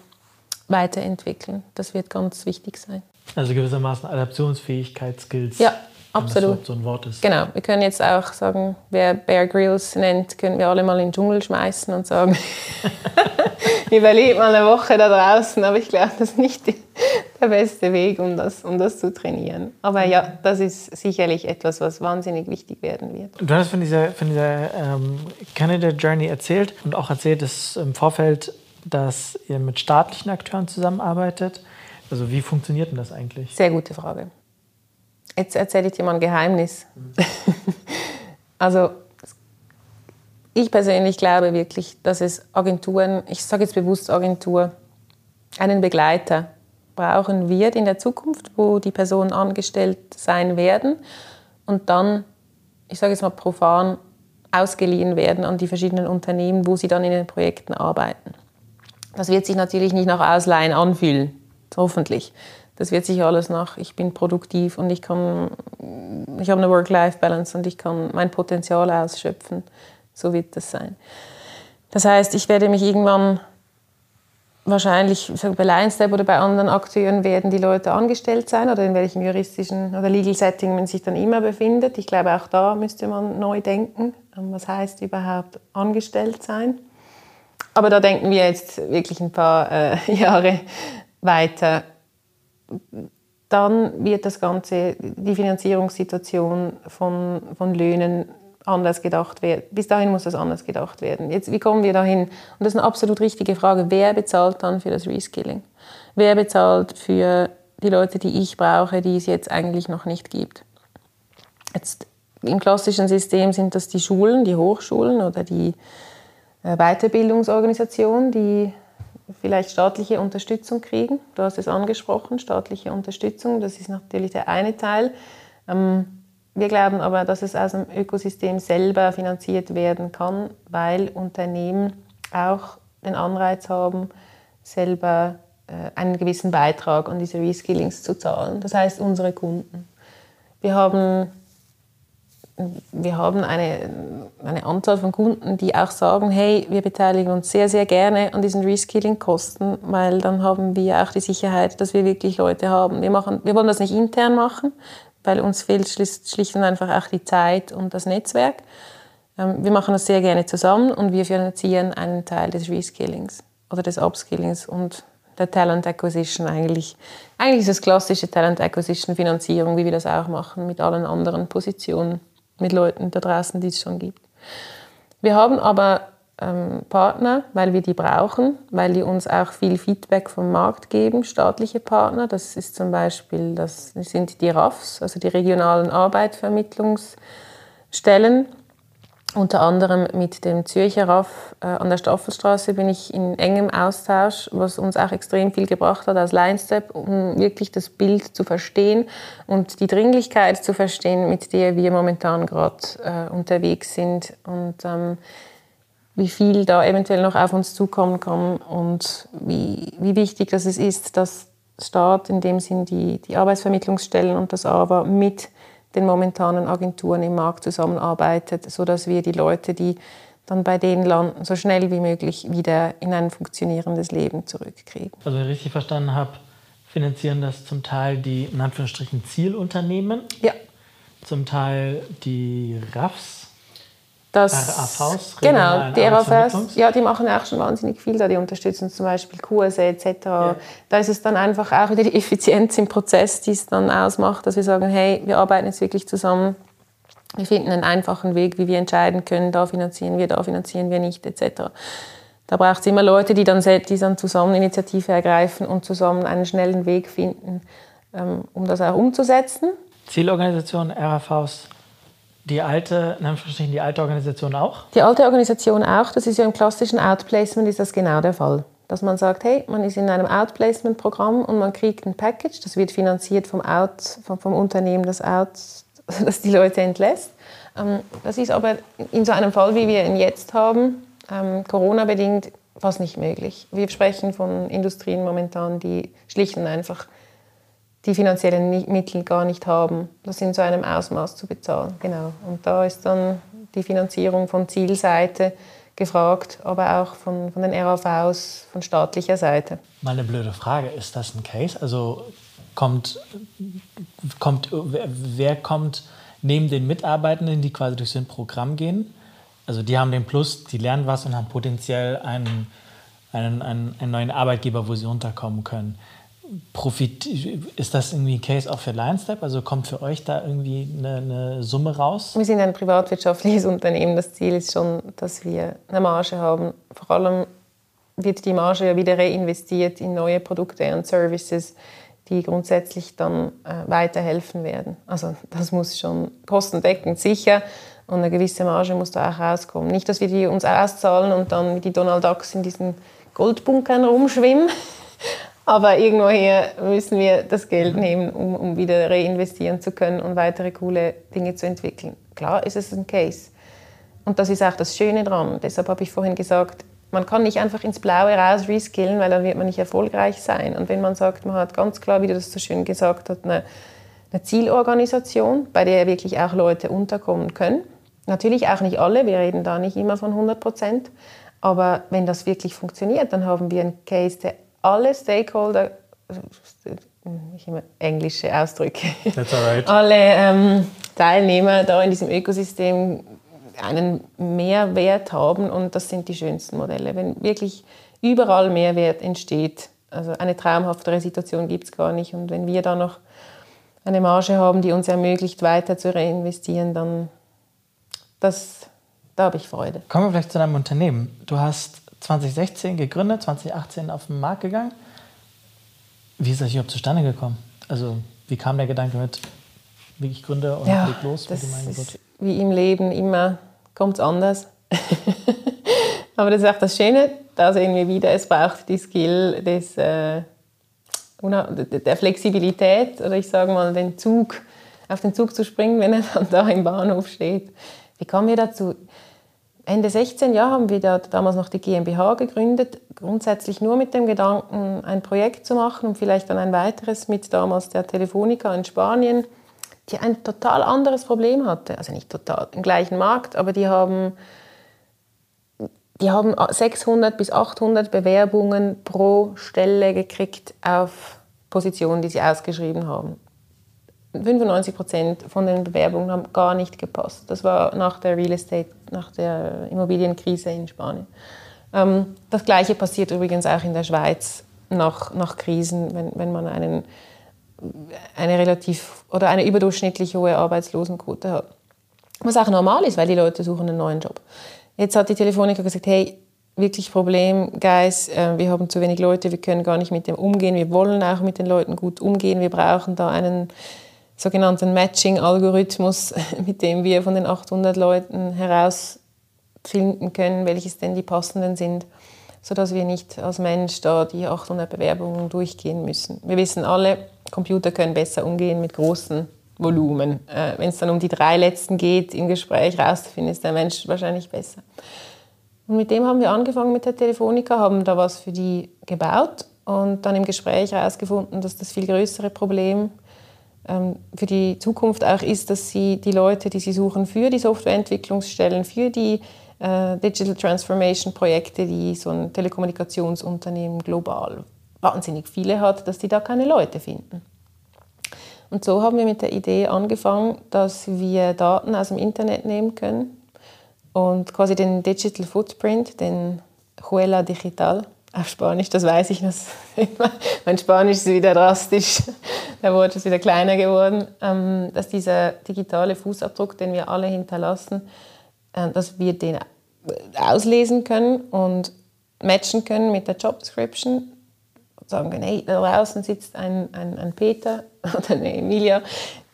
weiterentwickeln. Das wird ganz wichtig sein. Also gewissermaßen Adaptionsfähigkeit, Skills. Ja, absolut. So ein Wort ist. Genau. Wir können jetzt auch sagen, wer Bear Grylls nennt, können wir alle mal in den Dschungel schmeißen und sagen, überlebt mal eine Woche da draußen. Aber ich glaube, das ist nicht der beste Weg, um das, um das zu trainieren. Aber ja, das ist sicherlich etwas, was wahnsinnig wichtig werden wird. Du hast von dieser, von dieser ähm, Canada Journey erzählt und auch erzählt, dass im Vorfeld, dass ihr mit staatlichen Akteuren zusammenarbeitet. Also wie funktioniert denn das eigentlich? Sehr gute Frage. Jetzt erzähle ich dir mal ein Geheimnis. Mhm. also ich persönlich glaube wirklich, dass es Agenturen, ich sage jetzt bewusst Agentur, einen Begleiter brauchen wird in der Zukunft, wo die Personen angestellt sein werden und dann, ich sage jetzt mal profan, ausgeliehen werden an die verschiedenen Unternehmen, wo sie dann in den Projekten arbeiten. Das wird sich natürlich nicht nach Ausleihen anfühlen hoffentlich. Das wird sich alles nach, ich bin produktiv und ich kann, ich habe eine Work-Life-Balance und ich kann mein Potenzial ausschöpfen. So wird das sein. Das heißt, ich werde mich irgendwann wahrscheinlich bei Lionstep oder bei anderen Akteuren werden die Leute angestellt sein oder in welchem juristischen oder Legal Setting man sich dann immer befindet. Ich glaube, auch da müsste man neu denken. Was heißt überhaupt angestellt sein? Aber da denken wir jetzt wirklich ein paar äh, Jahre weiter, dann wird das Ganze, die Finanzierungssituation von, von Löhnen anders gedacht werden. Bis dahin muss das anders gedacht werden. Jetzt, wie kommen wir dahin? Und das ist eine absolut richtige Frage. Wer bezahlt dann für das Reskilling? Wer bezahlt für die Leute, die ich brauche, die es jetzt eigentlich noch nicht gibt? Jetzt, Im klassischen System sind das die Schulen, die Hochschulen oder die äh, Weiterbildungsorganisationen, die vielleicht staatliche Unterstützung kriegen. Du hast es angesprochen, staatliche Unterstützung, das ist natürlich der eine Teil. Ähm, wir glauben aber, dass es aus dem Ökosystem selber finanziert werden kann, weil Unternehmen auch den Anreiz haben, selber äh, einen gewissen Beitrag an diese Reskillings zu zahlen. Das heißt, unsere Kunden. Wir haben wir haben eine, eine Anzahl von Kunden, die auch sagen, hey, wir beteiligen uns sehr, sehr gerne an diesen Reskilling-Kosten, weil dann haben wir auch die Sicherheit, dass wir wirklich Leute haben. Wir, machen, wir wollen das nicht intern machen, weil uns fehlt schlicht und einfach auch die Zeit und das Netzwerk. Ähm, wir machen das sehr gerne zusammen und wir finanzieren einen Teil des Reskillings oder des Upskillings und der Talent Acquisition eigentlich. Eigentlich ist es klassische Talent Acquisition Finanzierung, wie wir das auch machen mit allen anderen Positionen mit Leuten da draußen, die es schon gibt. Wir haben aber ähm, Partner, weil wir die brauchen, weil die uns auch viel Feedback vom Markt geben, staatliche Partner. Das ist zum Beispiel, das sind die RAFs, also die regionalen Arbeitsvermittlungsstellen. Unter anderem mit dem Zürcher RAF äh, an der Staffelstraße bin ich in engem Austausch, was uns auch extrem viel gebracht hat als Line Step, um wirklich das Bild zu verstehen und die Dringlichkeit zu verstehen, mit der wir momentan gerade äh, unterwegs sind und ähm, wie viel da eventuell noch auf uns zukommen kann und wie, wie wichtig das ist, dass Staat, in dem Sinn die, die Arbeitsvermittlungsstellen und das AWA mit den momentanen Agenturen im Markt zusammenarbeitet, sodass wir die Leute, die dann bei denen landen, so schnell wie möglich wieder in ein funktionierendes Leben zurückkriegen. Also wenn ich richtig verstanden habe, finanzieren das zum Teil die in Anführungsstrichen Zielunternehmen, ja. zum Teil die RAFs, das, RAVs? Genau, die RAVs, ja, die machen auch schon wahnsinnig viel da. Die unterstützen zum Beispiel Kurse etc. Ja. Da ist es dann einfach auch wieder die Effizienz im Prozess, die es dann ausmacht, dass wir sagen, hey, wir arbeiten jetzt wirklich zusammen. Wir finden einen einfachen Weg, wie wir entscheiden können, da finanzieren wir, da finanzieren wir nicht etc. Da braucht es immer Leute, die dann, die dann zusammen Initiative ergreifen und zusammen einen schnellen Weg finden, ähm, um das auch umzusetzen. Zielorganisation RAVs die alte, die alte Organisation auch? Die alte Organisation auch. Das ist ja im klassischen Outplacement ist das genau der Fall. Dass man sagt, hey, man ist in einem Outplacement-Programm und man kriegt ein Package, das wird finanziert vom, Out, vom, vom Unternehmen, das, Out, das die Leute entlässt. Ähm, das ist aber in so einem Fall, wie wir ihn jetzt haben, ähm, Corona-bedingt, fast nicht möglich. Wir sprechen von Industrien momentan, die schlicht und einfach die finanziellen Mittel gar nicht haben, das in so einem Ausmaß zu bezahlen. Genau. Und da ist dann die Finanzierung von Zielseite gefragt, aber auch von, von den RAVs von staatlicher Seite. Mal eine blöde Frage, ist das ein Case? Also kommt, kommt, wer kommt neben den Mitarbeitenden, die quasi durch so ein Programm gehen? Also die haben den Plus, die lernen was und haben potenziell einen, einen, einen, einen neuen Arbeitgeber, wo sie unterkommen können. Ist das irgendwie ein Case auch für LionStep? Also kommt für euch da irgendwie eine, eine, Summe raus? Wir sind ein privatwirtschaftliches Unternehmen. Das Ziel ist schon, dass wir eine Marge haben. Vor allem wird die Marge ja wieder reinvestiert in neue Produkte und Services, die grundsätzlich dann äh, weiterhelfen werden. Also das muss schon kostendeckend sicher und eine gewisse Marge muss da auch rauskommen. Nicht, dass wir die uns auszahlen und dann wie die Donald Ducks in diesen Goldbunkern rumschwimmen. Aber irgendwoher müssen wir das Geld nehmen, um, um wieder reinvestieren zu können und weitere coole Dinge zu entwickeln. Klar ist es ein Case. Und das ist auch das Schöne dran. Deshalb habe ich vorhin gesagt, man kann nicht einfach ins Blaue raus reskillen, weil dann wird man nicht erfolgreich sein. Und wenn man sagt, man hat ganz klar, wie du das so schön gesagt hast, eine, eine Zielorganisation, bei der wirklich auch Leute unterkommen können. Natürlich auch nicht alle, wir reden da nicht immer von 100 Prozent. Aber wenn das wirklich funktioniert, dann haben wir einen Case, der alle Stakeholder, ich immer englische Ausdrücke, right. alle ähm, Teilnehmer da in diesem Ökosystem einen Mehrwert haben und das sind die schönsten Modelle. Wenn wirklich überall Mehrwert entsteht, also eine traumhaftere Situation gibt es gar nicht und wenn wir da noch eine Marge haben, die uns ermöglicht, weiter zu reinvestieren, dann das, da habe ich Freude. Kommen wir vielleicht zu deinem Unternehmen. Du hast 2016 gegründet, 2018 auf den Markt gegangen. Wie ist das überhaupt zustande gekommen? Also wie kam der Gedanke mit, wie ich gründe und ja, leg los mit dem Angebot? Wie im Leben immer kommt es anders. Aber das ist auch das Schöne, da sehen wir wieder, es braucht die Skill des, äh, der Flexibilität oder ich sage mal den Zug, auf den Zug zu springen, wenn er dann da im Bahnhof steht. Wie kommen wir dazu? Ende 16 Jahre haben wir damals noch die GmbH gegründet, grundsätzlich nur mit dem Gedanken, ein Projekt zu machen und vielleicht dann ein weiteres mit damals der Telefonica in Spanien, die ein total anderes Problem hatte. Also nicht total im gleichen Markt, aber die haben, die haben 600 bis 800 Bewerbungen pro Stelle gekriegt auf Positionen, die sie ausgeschrieben haben. 95 Prozent von den Bewerbungen haben gar nicht gepasst. Das war nach der Real Estate, nach der Immobilienkrise in Spanien. Ähm, das Gleiche passiert übrigens auch in der Schweiz nach, nach Krisen, wenn, wenn man einen, eine relativ oder eine überdurchschnittlich hohe Arbeitslosenquote hat. Was auch normal ist, weil die Leute suchen einen neuen Job. Jetzt hat die Telefonica gesagt, hey, wirklich Problem, Guys, äh, wir haben zu wenig Leute, wir können gar nicht mit dem umgehen, wir wollen auch mit den Leuten gut umgehen, wir brauchen da einen sogenannten Matching-Algorithmus, mit dem wir von den 800 Leuten herausfinden können, welches denn die passenden sind, sodass wir nicht als Mensch da die 800 Bewerbungen durchgehen müssen. Wir wissen alle, Computer können besser umgehen mit großen Volumen. Äh, Wenn es dann um die drei letzten geht, im Gespräch rauszufinden, ist der Mensch wahrscheinlich besser. Und mit dem haben wir angefangen mit der Telefonica, haben da was für die gebaut und dann im Gespräch herausgefunden, dass das viel größere Problem ähm, für die Zukunft auch ist, dass sie die Leute, die sie suchen für die Softwareentwicklungsstellen, für die äh, Digital Transformation Projekte, die so ein Telekommunikationsunternehmen global wahnsinnig viele hat, dass die da keine Leute finden. Und so haben wir mit der Idee angefangen, dass wir Daten aus dem Internet nehmen können und quasi den Digital Footprint, den Huela Digital auf Spanisch, das weiß ich noch. mein Spanisch ist wieder drastisch, der Wort ist wieder kleiner geworden, ähm, dass dieser digitale Fußabdruck, den wir alle hinterlassen, äh, dass wir den auslesen können und matchen können mit der Job Description sagen können, hey, da draußen sitzt ein, ein, ein Peter oder eine Emilia,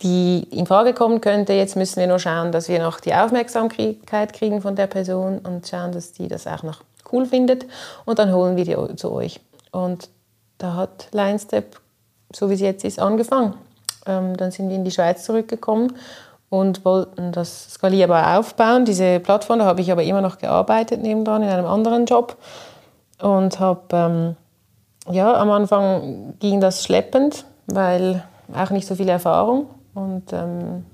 die in Frage kommen könnte. Jetzt müssen wir nur schauen, dass wir noch die Aufmerksamkeit kriegen von der Person und schauen, dass die das auch noch cool findet. Und dann holen wir die zu euch. Und da hat LineStep, so wie es jetzt ist, angefangen. Ähm, dann sind wir in die Schweiz zurückgekommen und wollten das skalierbar aufbauen. Diese Plattform, da habe ich aber immer noch gearbeitet nebendran in einem anderen Job und habe ähm, ja, am Anfang ging das schleppend, weil auch nicht so viel Erfahrung und ähm,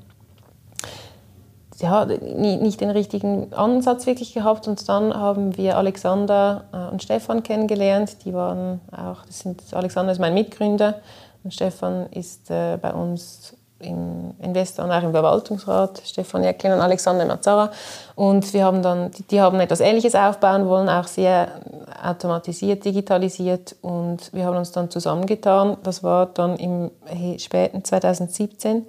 ja, nicht den richtigen Ansatz wirklich gehabt. Und dann haben wir Alexander äh, und Stefan kennengelernt. Die waren auch, das sind, Alexander ist mein Mitgründer und Stefan ist äh, bei uns im Investor und auch im Verwaltungsrat, Stefan Jäcklin und Alexander Mazzara. Und wir haben dann, die, die haben etwas Ähnliches aufbauen wollen, auch sehr automatisiert, digitalisiert. Und wir haben uns dann zusammengetan. Das war dann im späten 2017.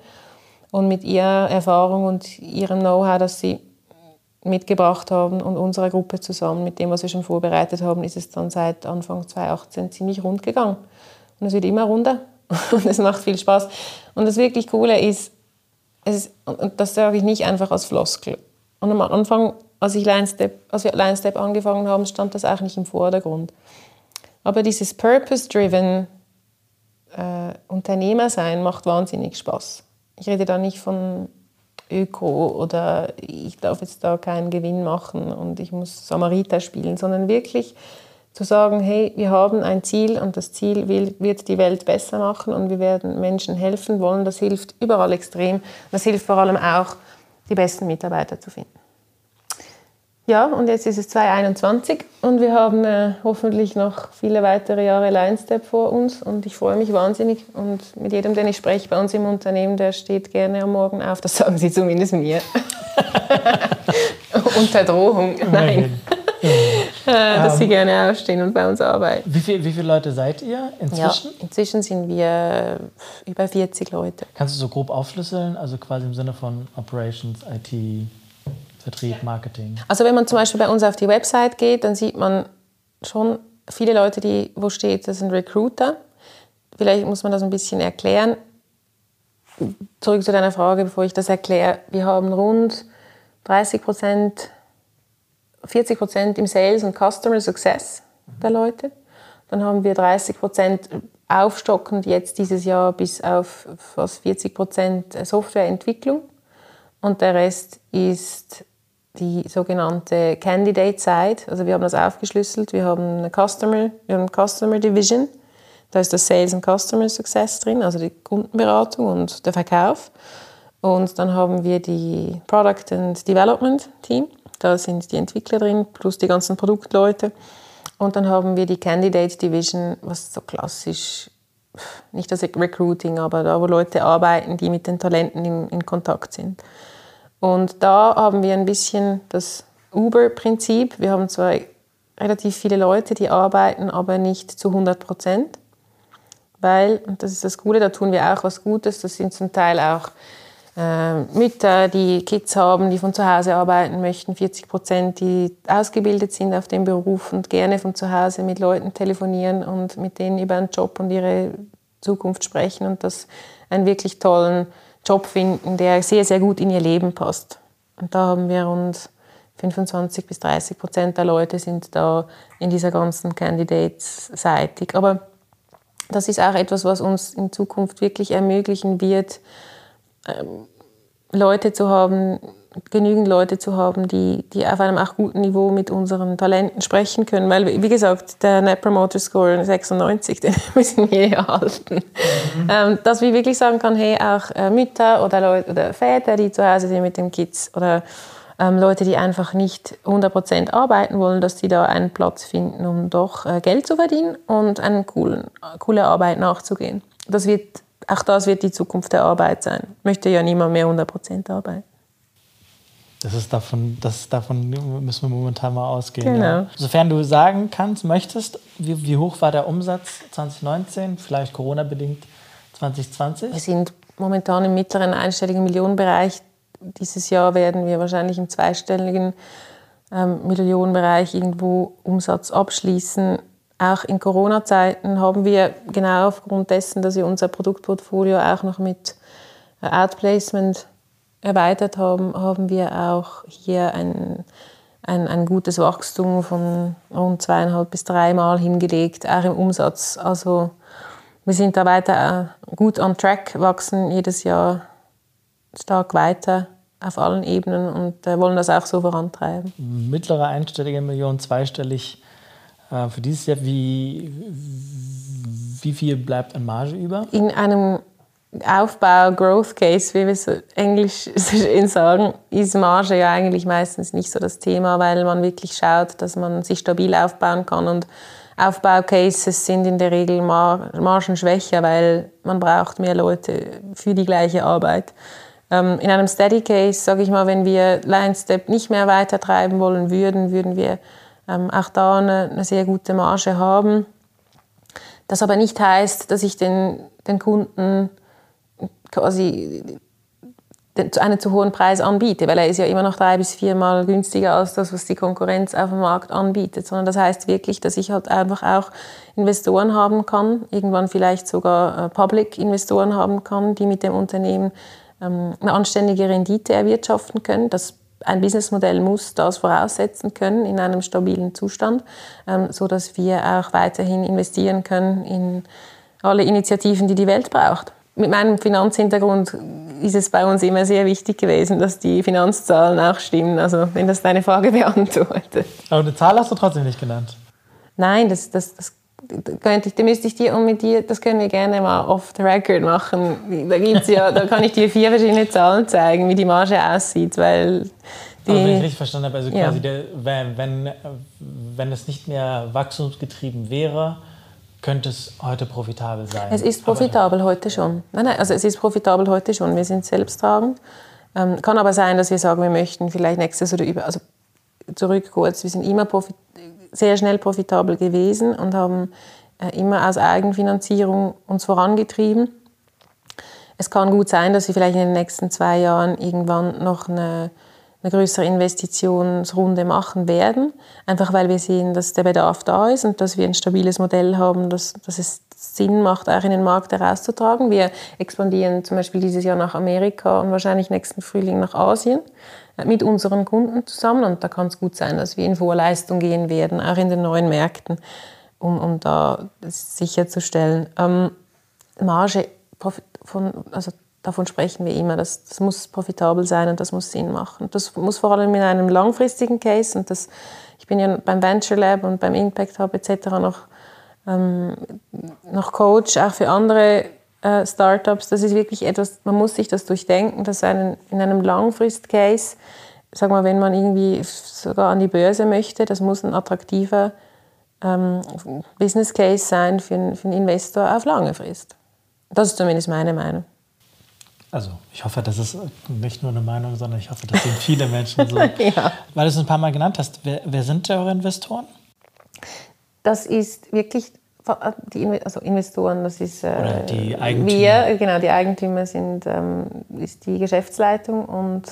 Und mit ihrer Erfahrung und ihrem Know-how, das sie mitgebracht haben und unserer Gruppe zusammen mit dem, was wir schon vorbereitet haben, ist es dann seit Anfang 2018 ziemlich rund gegangen. Und es wird immer runder und es macht viel Spaß. Und das wirklich Coole ist, ist und das sage ich nicht einfach als Floskel. Und am Anfang, als, ich Line-Step, als wir Line-Step angefangen haben, stand das auch nicht im Vordergrund. Aber dieses Purpose-driven äh, Unternehmer sein macht wahnsinnig Spaß. Ich rede da nicht von Öko oder ich darf jetzt da keinen Gewinn machen und ich muss Samariter spielen, sondern wirklich zu sagen, hey, wir haben ein Ziel und das Ziel will, wird die Welt besser machen und wir werden Menschen helfen wollen. Das hilft überall extrem. Das hilft vor allem auch, die besten Mitarbeiter zu finden. Ja, und jetzt ist es 2021 und wir haben äh, hoffentlich noch viele weitere Jahre Line-Step vor uns und ich freue mich wahnsinnig und mit jedem, den ich spreche bei uns im Unternehmen, der steht gerne am Morgen auf, das sagen sie zumindest mir. Unter Drohung, nein. dass sie ähm, gerne aufstehen und bei uns arbeiten. Wie, viel, wie viele Leute seid ihr inzwischen? Ja, inzwischen sind wir über 40 Leute. Kannst du so grob aufschlüsseln, also quasi im Sinne von Operations, IT, Vertrieb, Marketing? Also wenn man zum Beispiel bei uns auf die Website geht, dann sieht man schon viele Leute, die, wo steht, das sind Recruiter. Vielleicht muss man das ein bisschen erklären. Zurück zu deiner Frage, bevor ich das erkläre. Wir haben rund 30 Prozent 40 Prozent im Sales und Customer Success der Leute. Dann haben wir 30 Prozent aufstockend jetzt dieses Jahr bis auf fast 40 Prozent Softwareentwicklung. Und der Rest ist die sogenannte Candidate Side. Also wir haben das aufgeschlüsselt. Wir haben eine Customer, wir haben Customer Division. Da ist das Sales und Customer Success drin, also die Kundenberatung und der Verkauf. Und dann haben wir die Product and Development Team. Da sind die Entwickler drin, plus die ganzen Produktleute. Und dann haben wir die Candidate Division, was so klassisch, nicht das Recruiting, aber da, wo Leute arbeiten, die mit den Talenten in, in Kontakt sind. Und da haben wir ein bisschen das Uber-Prinzip. Wir haben zwar relativ viele Leute, die arbeiten, aber nicht zu 100 Prozent. Weil, und das ist das Coole, da tun wir auch was Gutes, das sind zum Teil auch äh, Mütter, die Kids haben, die von zu Hause arbeiten möchten, 40 Prozent, die ausgebildet sind auf dem Beruf und gerne von zu Hause mit Leuten telefonieren und mit denen über einen Job und ihre Zukunft sprechen und das einen wirklich tollen Job finden, der sehr, sehr gut in ihr Leben passt. Und da haben wir rund 25 bis 30 Prozent der Leute sind da in dieser ganzen Candidates-seitig. Aber das ist auch etwas, was uns in Zukunft wirklich ermöglichen wird, ähm, Leute zu haben, genügend Leute zu haben, die, die auf einem auch guten Niveau mit unseren Talenten sprechen können. Weil, wie gesagt, der Net Promoter Score 96, den müssen wir erhalten. Mhm. Ähm, dass wir wirklich sagen kann, hey, auch äh, Mütter oder, Leute, oder Väter, die zu Hause sind mit den Kids oder ähm, Leute, die einfach nicht 100% arbeiten wollen, dass sie da einen Platz finden, um doch äh, Geld zu verdienen und eine coolen, coole Arbeit nachzugehen. Das wird, auch das wird die Zukunft der Arbeit sein. Ich möchte ja niemand mehr 100% arbeiten. Das ist davon, das davon müssen wir momentan mal ausgehen. Genau. Ja. Sofern du sagen kannst, möchtest, wie, wie hoch war der Umsatz 2019, vielleicht Corona-bedingt 2020? Wir sind momentan im mittleren einstelligen Millionenbereich. Dieses Jahr werden wir wahrscheinlich im zweistelligen ähm, Millionenbereich irgendwo Umsatz abschließen. Auch in Corona-Zeiten haben wir genau aufgrund dessen, dass wir unser Produktportfolio auch noch mit äh, Outplacement erweitert haben, haben wir auch hier ein, ein, ein gutes Wachstum von rund zweieinhalb bis dreimal hingelegt, auch im Umsatz. Also wir sind da weiter äh, gut on track, wachsen jedes Jahr stark weiter auf allen Ebenen und äh, wollen das auch so vorantreiben. Mittlere einstellige Million, zweistellig äh, für dieses Jahr. Wie, wie viel bleibt an Marge über? In einem Aufbau, Growth Case, wie wir es Englisch sagen, ist Marge ja eigentlich meistens nicht so das Thema, weil man wirklich schaut, dass man sich stabil aufbauen kann und Aufbaucases sind in der Regel Margen schwächer, weil man braucht mehr Leute für die gleiche Arbeit. Ähm, in einem Steady Case, sage ich mal, wenn wir Line Step nicht mehr weiter treiben wollen würden, würden wir ähm, auch da eine, eine sehr gute Marge haben. Das aber nicht heißt, dass ich den, den Kunden quasi einen zu hohen Preis anbiete, weil er ist ja immer noch drei bis viermal günstiger als das, was die Konkurrenz auf dem Markt anbietet. Sondern das heißt wirklich, dass ich halt einfach auch Investoren haben kann, irgendwann vielleicht sogar äh, Public-Investoren haben kann, die mit dem Unternehmen ähm, eine anständige Rendite erwirtschaften können. Das ein Businessmodell muss das voraussetzen können in einem stabilen Zustand, ähm, so dass wir auch weiterhin investieren können in alle Initiativen, die die Welt braucht mit meinem Finanzhintergrund ist es bei uns immer sehr wichtig gewesen, dass die Finanzzahlen auch stimmen. Also wenn das deine Frage beantwortet. Aber eine Zahl hast du trotzdem nicht genannt. Nein, das, das, das könnte ich, da müsste ich dir und mit dir, das können wir gerne mal off the record machen. Da gibt's ja, da kann ich dir vier verschiedene Zahlen zeigen, wie die Marge aussieht, weil die, Aber wenn ich richtig verstanden habe, also quasi ja. der, wenn, wenn, wenn es nicht mehr wachstumsgetrieben wäre, könnte es heute profitabel sein? Es ist profitabel aber heute schon. Nein, nein, also es ist profitabel heute schon. Wir sind selbsttragend. Ähm, kann aber sein, dass wir sagen, wir möchten vielleicht nächstes oder über, also zurück kurz, wir sind immer sehr schnell profitabel gewesen und haben äh, immer aus Eigenfinanzierung uns vorangetrieben. Es kann gut sein, dass wir vielleicht in den nächsten zwei Jahren irgendwann noch eine eine größere Investitionsrunde machen werden, einfach weil wir sehen, dass der Bedarf da ist und dass wir ein stabiles Modell haben, dass, dass es Sinn macht, auch in den Markt herauszutragen. Wir expandieren zum Beispiel dieses Jahr nach Amerika und wahrscheinlich nächsten Frühling nach Asien äh, mit unseren Kunden zusammen. Und da kann es gut sein, dass wir in Vorleistung gehen werden, auch in den neuen Märkten, um, um da sicherzustellen. Ähm, Marge von, also davon sprechen wir immer. Das, das, muss profitabel sein und das muss Sinn machen. Das muss vor allem in einem langfristigen Case und das, ich bin ja beim Venture Lab und beim Impact Hub etc. noch, ähm, noch Coach, auch für andere äh, Startups. Das ist wirklich etwas, man muss sich das durchdenken, dass einen, in einem Langfrist-Case, sag mal, wenn man irgendwie sogar an die Börse möchte, das muss ein attraktiver ähm, Business Case sein für, für einen Investor auf lange Frist. Das ist zumindest meine Meinung. Also ich hoffe, das ist nicht nur eine Meinung, sondern ich hoffe, das sehen viele Menschen so. ja. Weil du es ein paar Mal genannt hast, wer, wer sind eure Investoren? Das ist wirklich die also Investoren, das ist äh, die Eigentümer. wir, genau, die Eigentümer sind ähm, ist die Geschäftsleitung und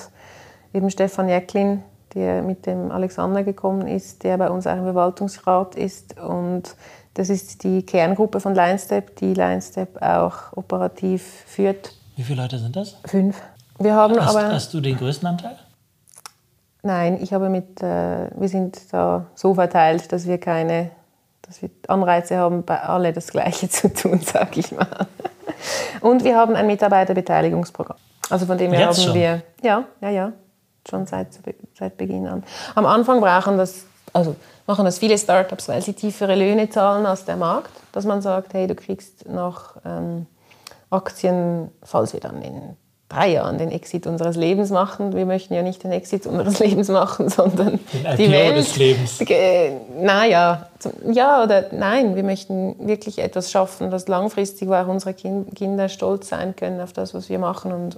eben Stefan Jäcklin, der mit dem Alexander gekommen ist, der bei uns auch im Verwaltungsrat ist und das ist die Kerngruppe von LineStep, die LineStep auch operativ führt Wie viele Leute sind das? Fünf. Wir haben Hast, aber. hast du den größten Anteil? Nein, ich habe mit, äh, wir sind da so verteilt, dass wir keine, dass wir Anreize haben, bei alle das Gleiche zu tun, sage ich mal. Und wir haben ein Mitarbeiterbeteiligungsprogramm. Also von dem her Jetzt haben schon? wir, ja, ja, ja, schon seit, seit Beginn an. Am Anfang brauchen das, also machen das viele Startups, weil sie tiefere Löhne zahlen als der Markt, dass man sagt, hey, du kriegst noch ähm, Aktien, falls wir dann in drei Jahren den Exit unseres Lebens machen. Wir möchten ja nicht den Exit unseres Lebens machen, sondern Den die IPO Welt. des Lebens. Äh, Naja, ja oder nein. Wir möchten wirklich etwas schaffen, das langfristig, auch unsere Kin- Kinder stolz sein können auf das, was wir machen und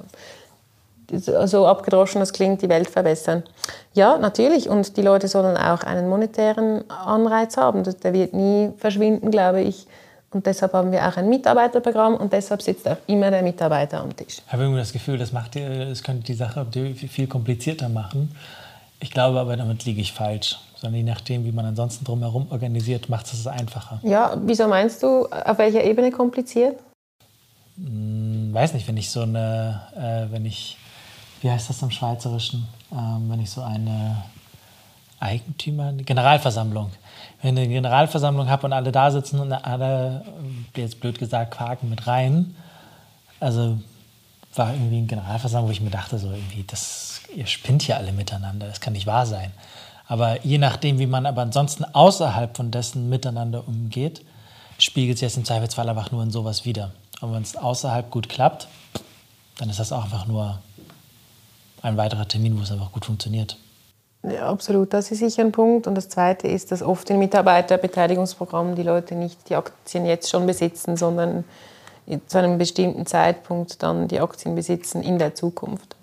so abgedroschen das klingt, die Welt verbessern. Ja, natürlich. Und die Leute sollen auch einen monetären Anreiz haben. Der wird nie verschwinden, glaube ich. Und deshalb haben wir auch ein Mitarbeiterprogramm und deshalb sitzt auch immer der Mitarbeiter am Tisch. Ich habe irgendwie das Gefühl, das, macht, die- das könnte die Sache viel komplizierter machen. Ich glaube aber, damit liege ich falsch. Sondern je nachdem, wie man ansonsten drumherum organisiert, macht es es einfacher. Ja, wieso meinst du, auf welcher Ebene kompliziert? Hm, weiß nicht, wenn ich so eine, äh, wenn ich, wie heißt das im Schweizerischen, ähm, wenn ich so eine Eigentümer, Generalversammlung, wenn ich eine Generalversammlung habe und alle da sitzen und alle, jetzt blöd gesagt, quaken mit rein, also war irgendwie eine Generalversammlung, wo ich mir dachte, so irgendwie, das, ihr spinnt hier alle miteinander, das kann nicht wahr sein. Aber je nachdem, wie man aber ansonsten außerhalb von dessen miteinander umgeht, spiegelt sich das im Zweifelsfall einfach nur in sowas wieder. Und wenn es außerhalb gut klappt, dann ist das auch einfach nur ein weiterer Termin, wo es einfach gut funktioniert. Ja, absolut, das ist sicher ein Punkt. Und das Zweite ist, dass oft in Mitarbeiterbeteiligungsprogrammen die Leute nicht die Aktien jetzt schon besitzen, sondern zu einem bestimmten Zeitpunkt dann die Aktien besitzen in der Zukunft.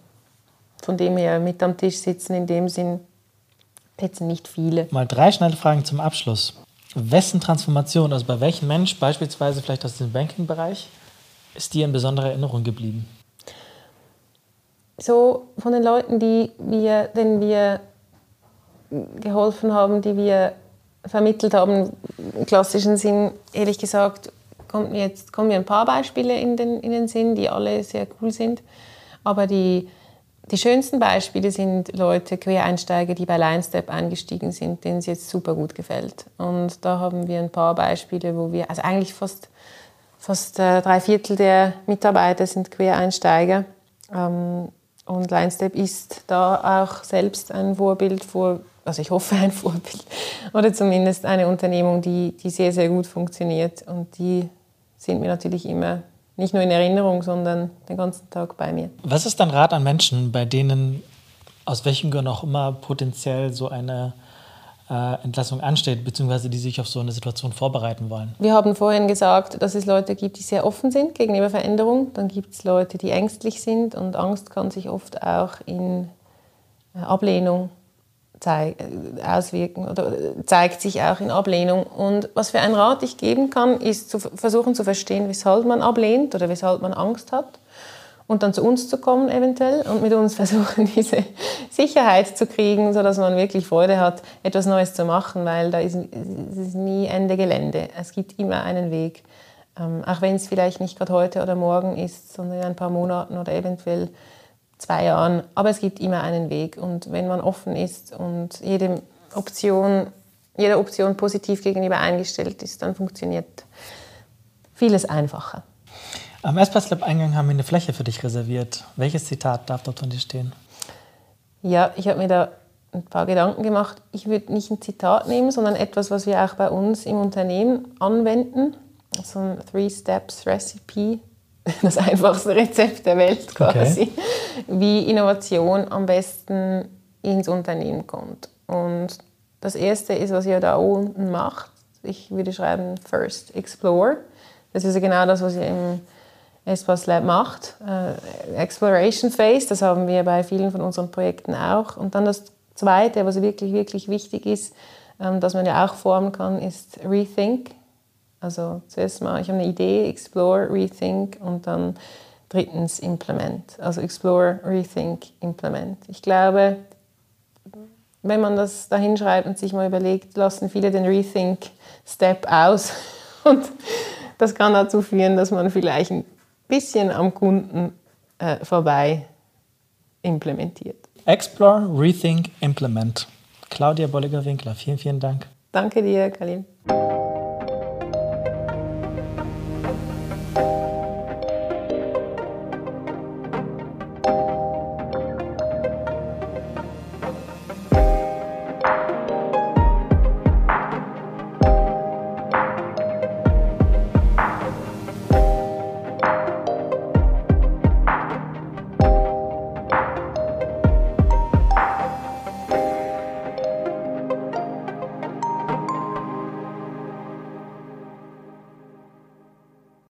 Von dem her mit am Tisch sitzen, in dem Sinn jetzt nicht viele. Mal drei schnelle Fragen zum Abschluss. Wessen Transformation, also bei welchem Mensch, beispielsweise vielleicht aus dem Banking-Bereich, ist dir in besonderer Erinnerung geblieben? So von den Leuten, die wir, denen wir geholfen haben, die wir vermittelt haben, im klassischen Sinn, ehrlich gesagt, kommt mir jetzt kommen mir ein paar Beispiele in den, in den Sinn, die alle sehr cool sind. Aber die, die schönsten Beispiele sind Leute, Quereinsteiger, die bei LineStep eingestiegen sind, denen es jetzt super gut gefällt. Und da haben wir ein paar Beispiele, wo wir, also eigentlich fast, fast äh, drei Viertel der Mitarbeiter sind Quereinsteiger. Ähm, und LineStep ist da auch selbst ein Vorbild, vor, also ich hoffe ein Vorbild, oder zumindest eine Unternehmung, die, die sehr, sehr gut funktioniert. Und die sind mir natürlich immer nicht nur in Erinnerung, sondern den ganzen Tag bei mir. Was ist dein Rat an Menschen, bei denen aus welchen Gründen auch immer potenziell so eine äh, Entlassung ansteht, beziehungsweise die sich auf so eine Situation vorbereiten wollen? Wir haben vorhin gesagt, dass es Leute gibt, die sehr offen sind gegenüber Veränderung. Dann gibt es Leute, die ängstlich sind und Angst kann sich oft auch in äh, Ablehnung auswirken oder äh, zeigt sich auch in Ablehnung. Und was für einen Rat ich geben kann, ist zu versuchen zu verstehen, weshalb man ablehnt oder weshalb man Angst hat und dann zu uns zu kommen eventuell und mit uns versuchen, diese Sicherheit zu kriegen, sodass man wirklich Freude hat, etwas Neues zu machen, weil da ist, ist nie Ende Gelände. Es gibt immer einen Weg, ähm, auch wenn es vielleicht nicht gerade heute oder morgen ist, sondern in ein paar Monaten oder eventuell zwei Jahren. Aber es gibt immer einen Weg und wenn man offen ist und jede Option, jeder Option positiv gegenüber eingestellt ist, dann funktioniert vieles einfacher. Am Espace Lab Eingang haben wir eine Fläche für dich reserviert. Welches Zitat darf dort von dir stehen? Ja, ich habe mir da ein paar Gedanken gemacht. Ich würde nicht ein Zitat nehmen, sondern etwas, was wir auch bei uns im Unternehmen anwenden. So ein Three-Steps-Recipe, das einfachste Rezept der Welt quasi, wie Innovation am besten ins Unternehmen kommt. Und das Erste ist, was ihr da unten macht. Ich würde schreiben First Explore. Das ist ja genau das, was ihr im Espace Lab macht. Äh, Exploration Phase, das haben wir bei vielen von unseren Projekten auch. Und dann das Zweite, was wirklich, wirklich wichtig ist, ähm, dass man ja auch formen kann, ist Rethink. Also zuerst mal, ich habe eine Idee, Explore, Rethink und dann drittens Implement. Also Explore, Rethink, Implement. Ich glaube, wenn man das da hinschreibt und sich mal überlegt, lassen viele den Rethink-Step aus. Und das kann dazu führen, dass man vielleicht ein bisschen am Kunden äh, vorbei implementiert. Explore, Rethink, Implement. Claudia Bolliger-Winkler, vielen, vielen Dank. Danke dir, Kalim.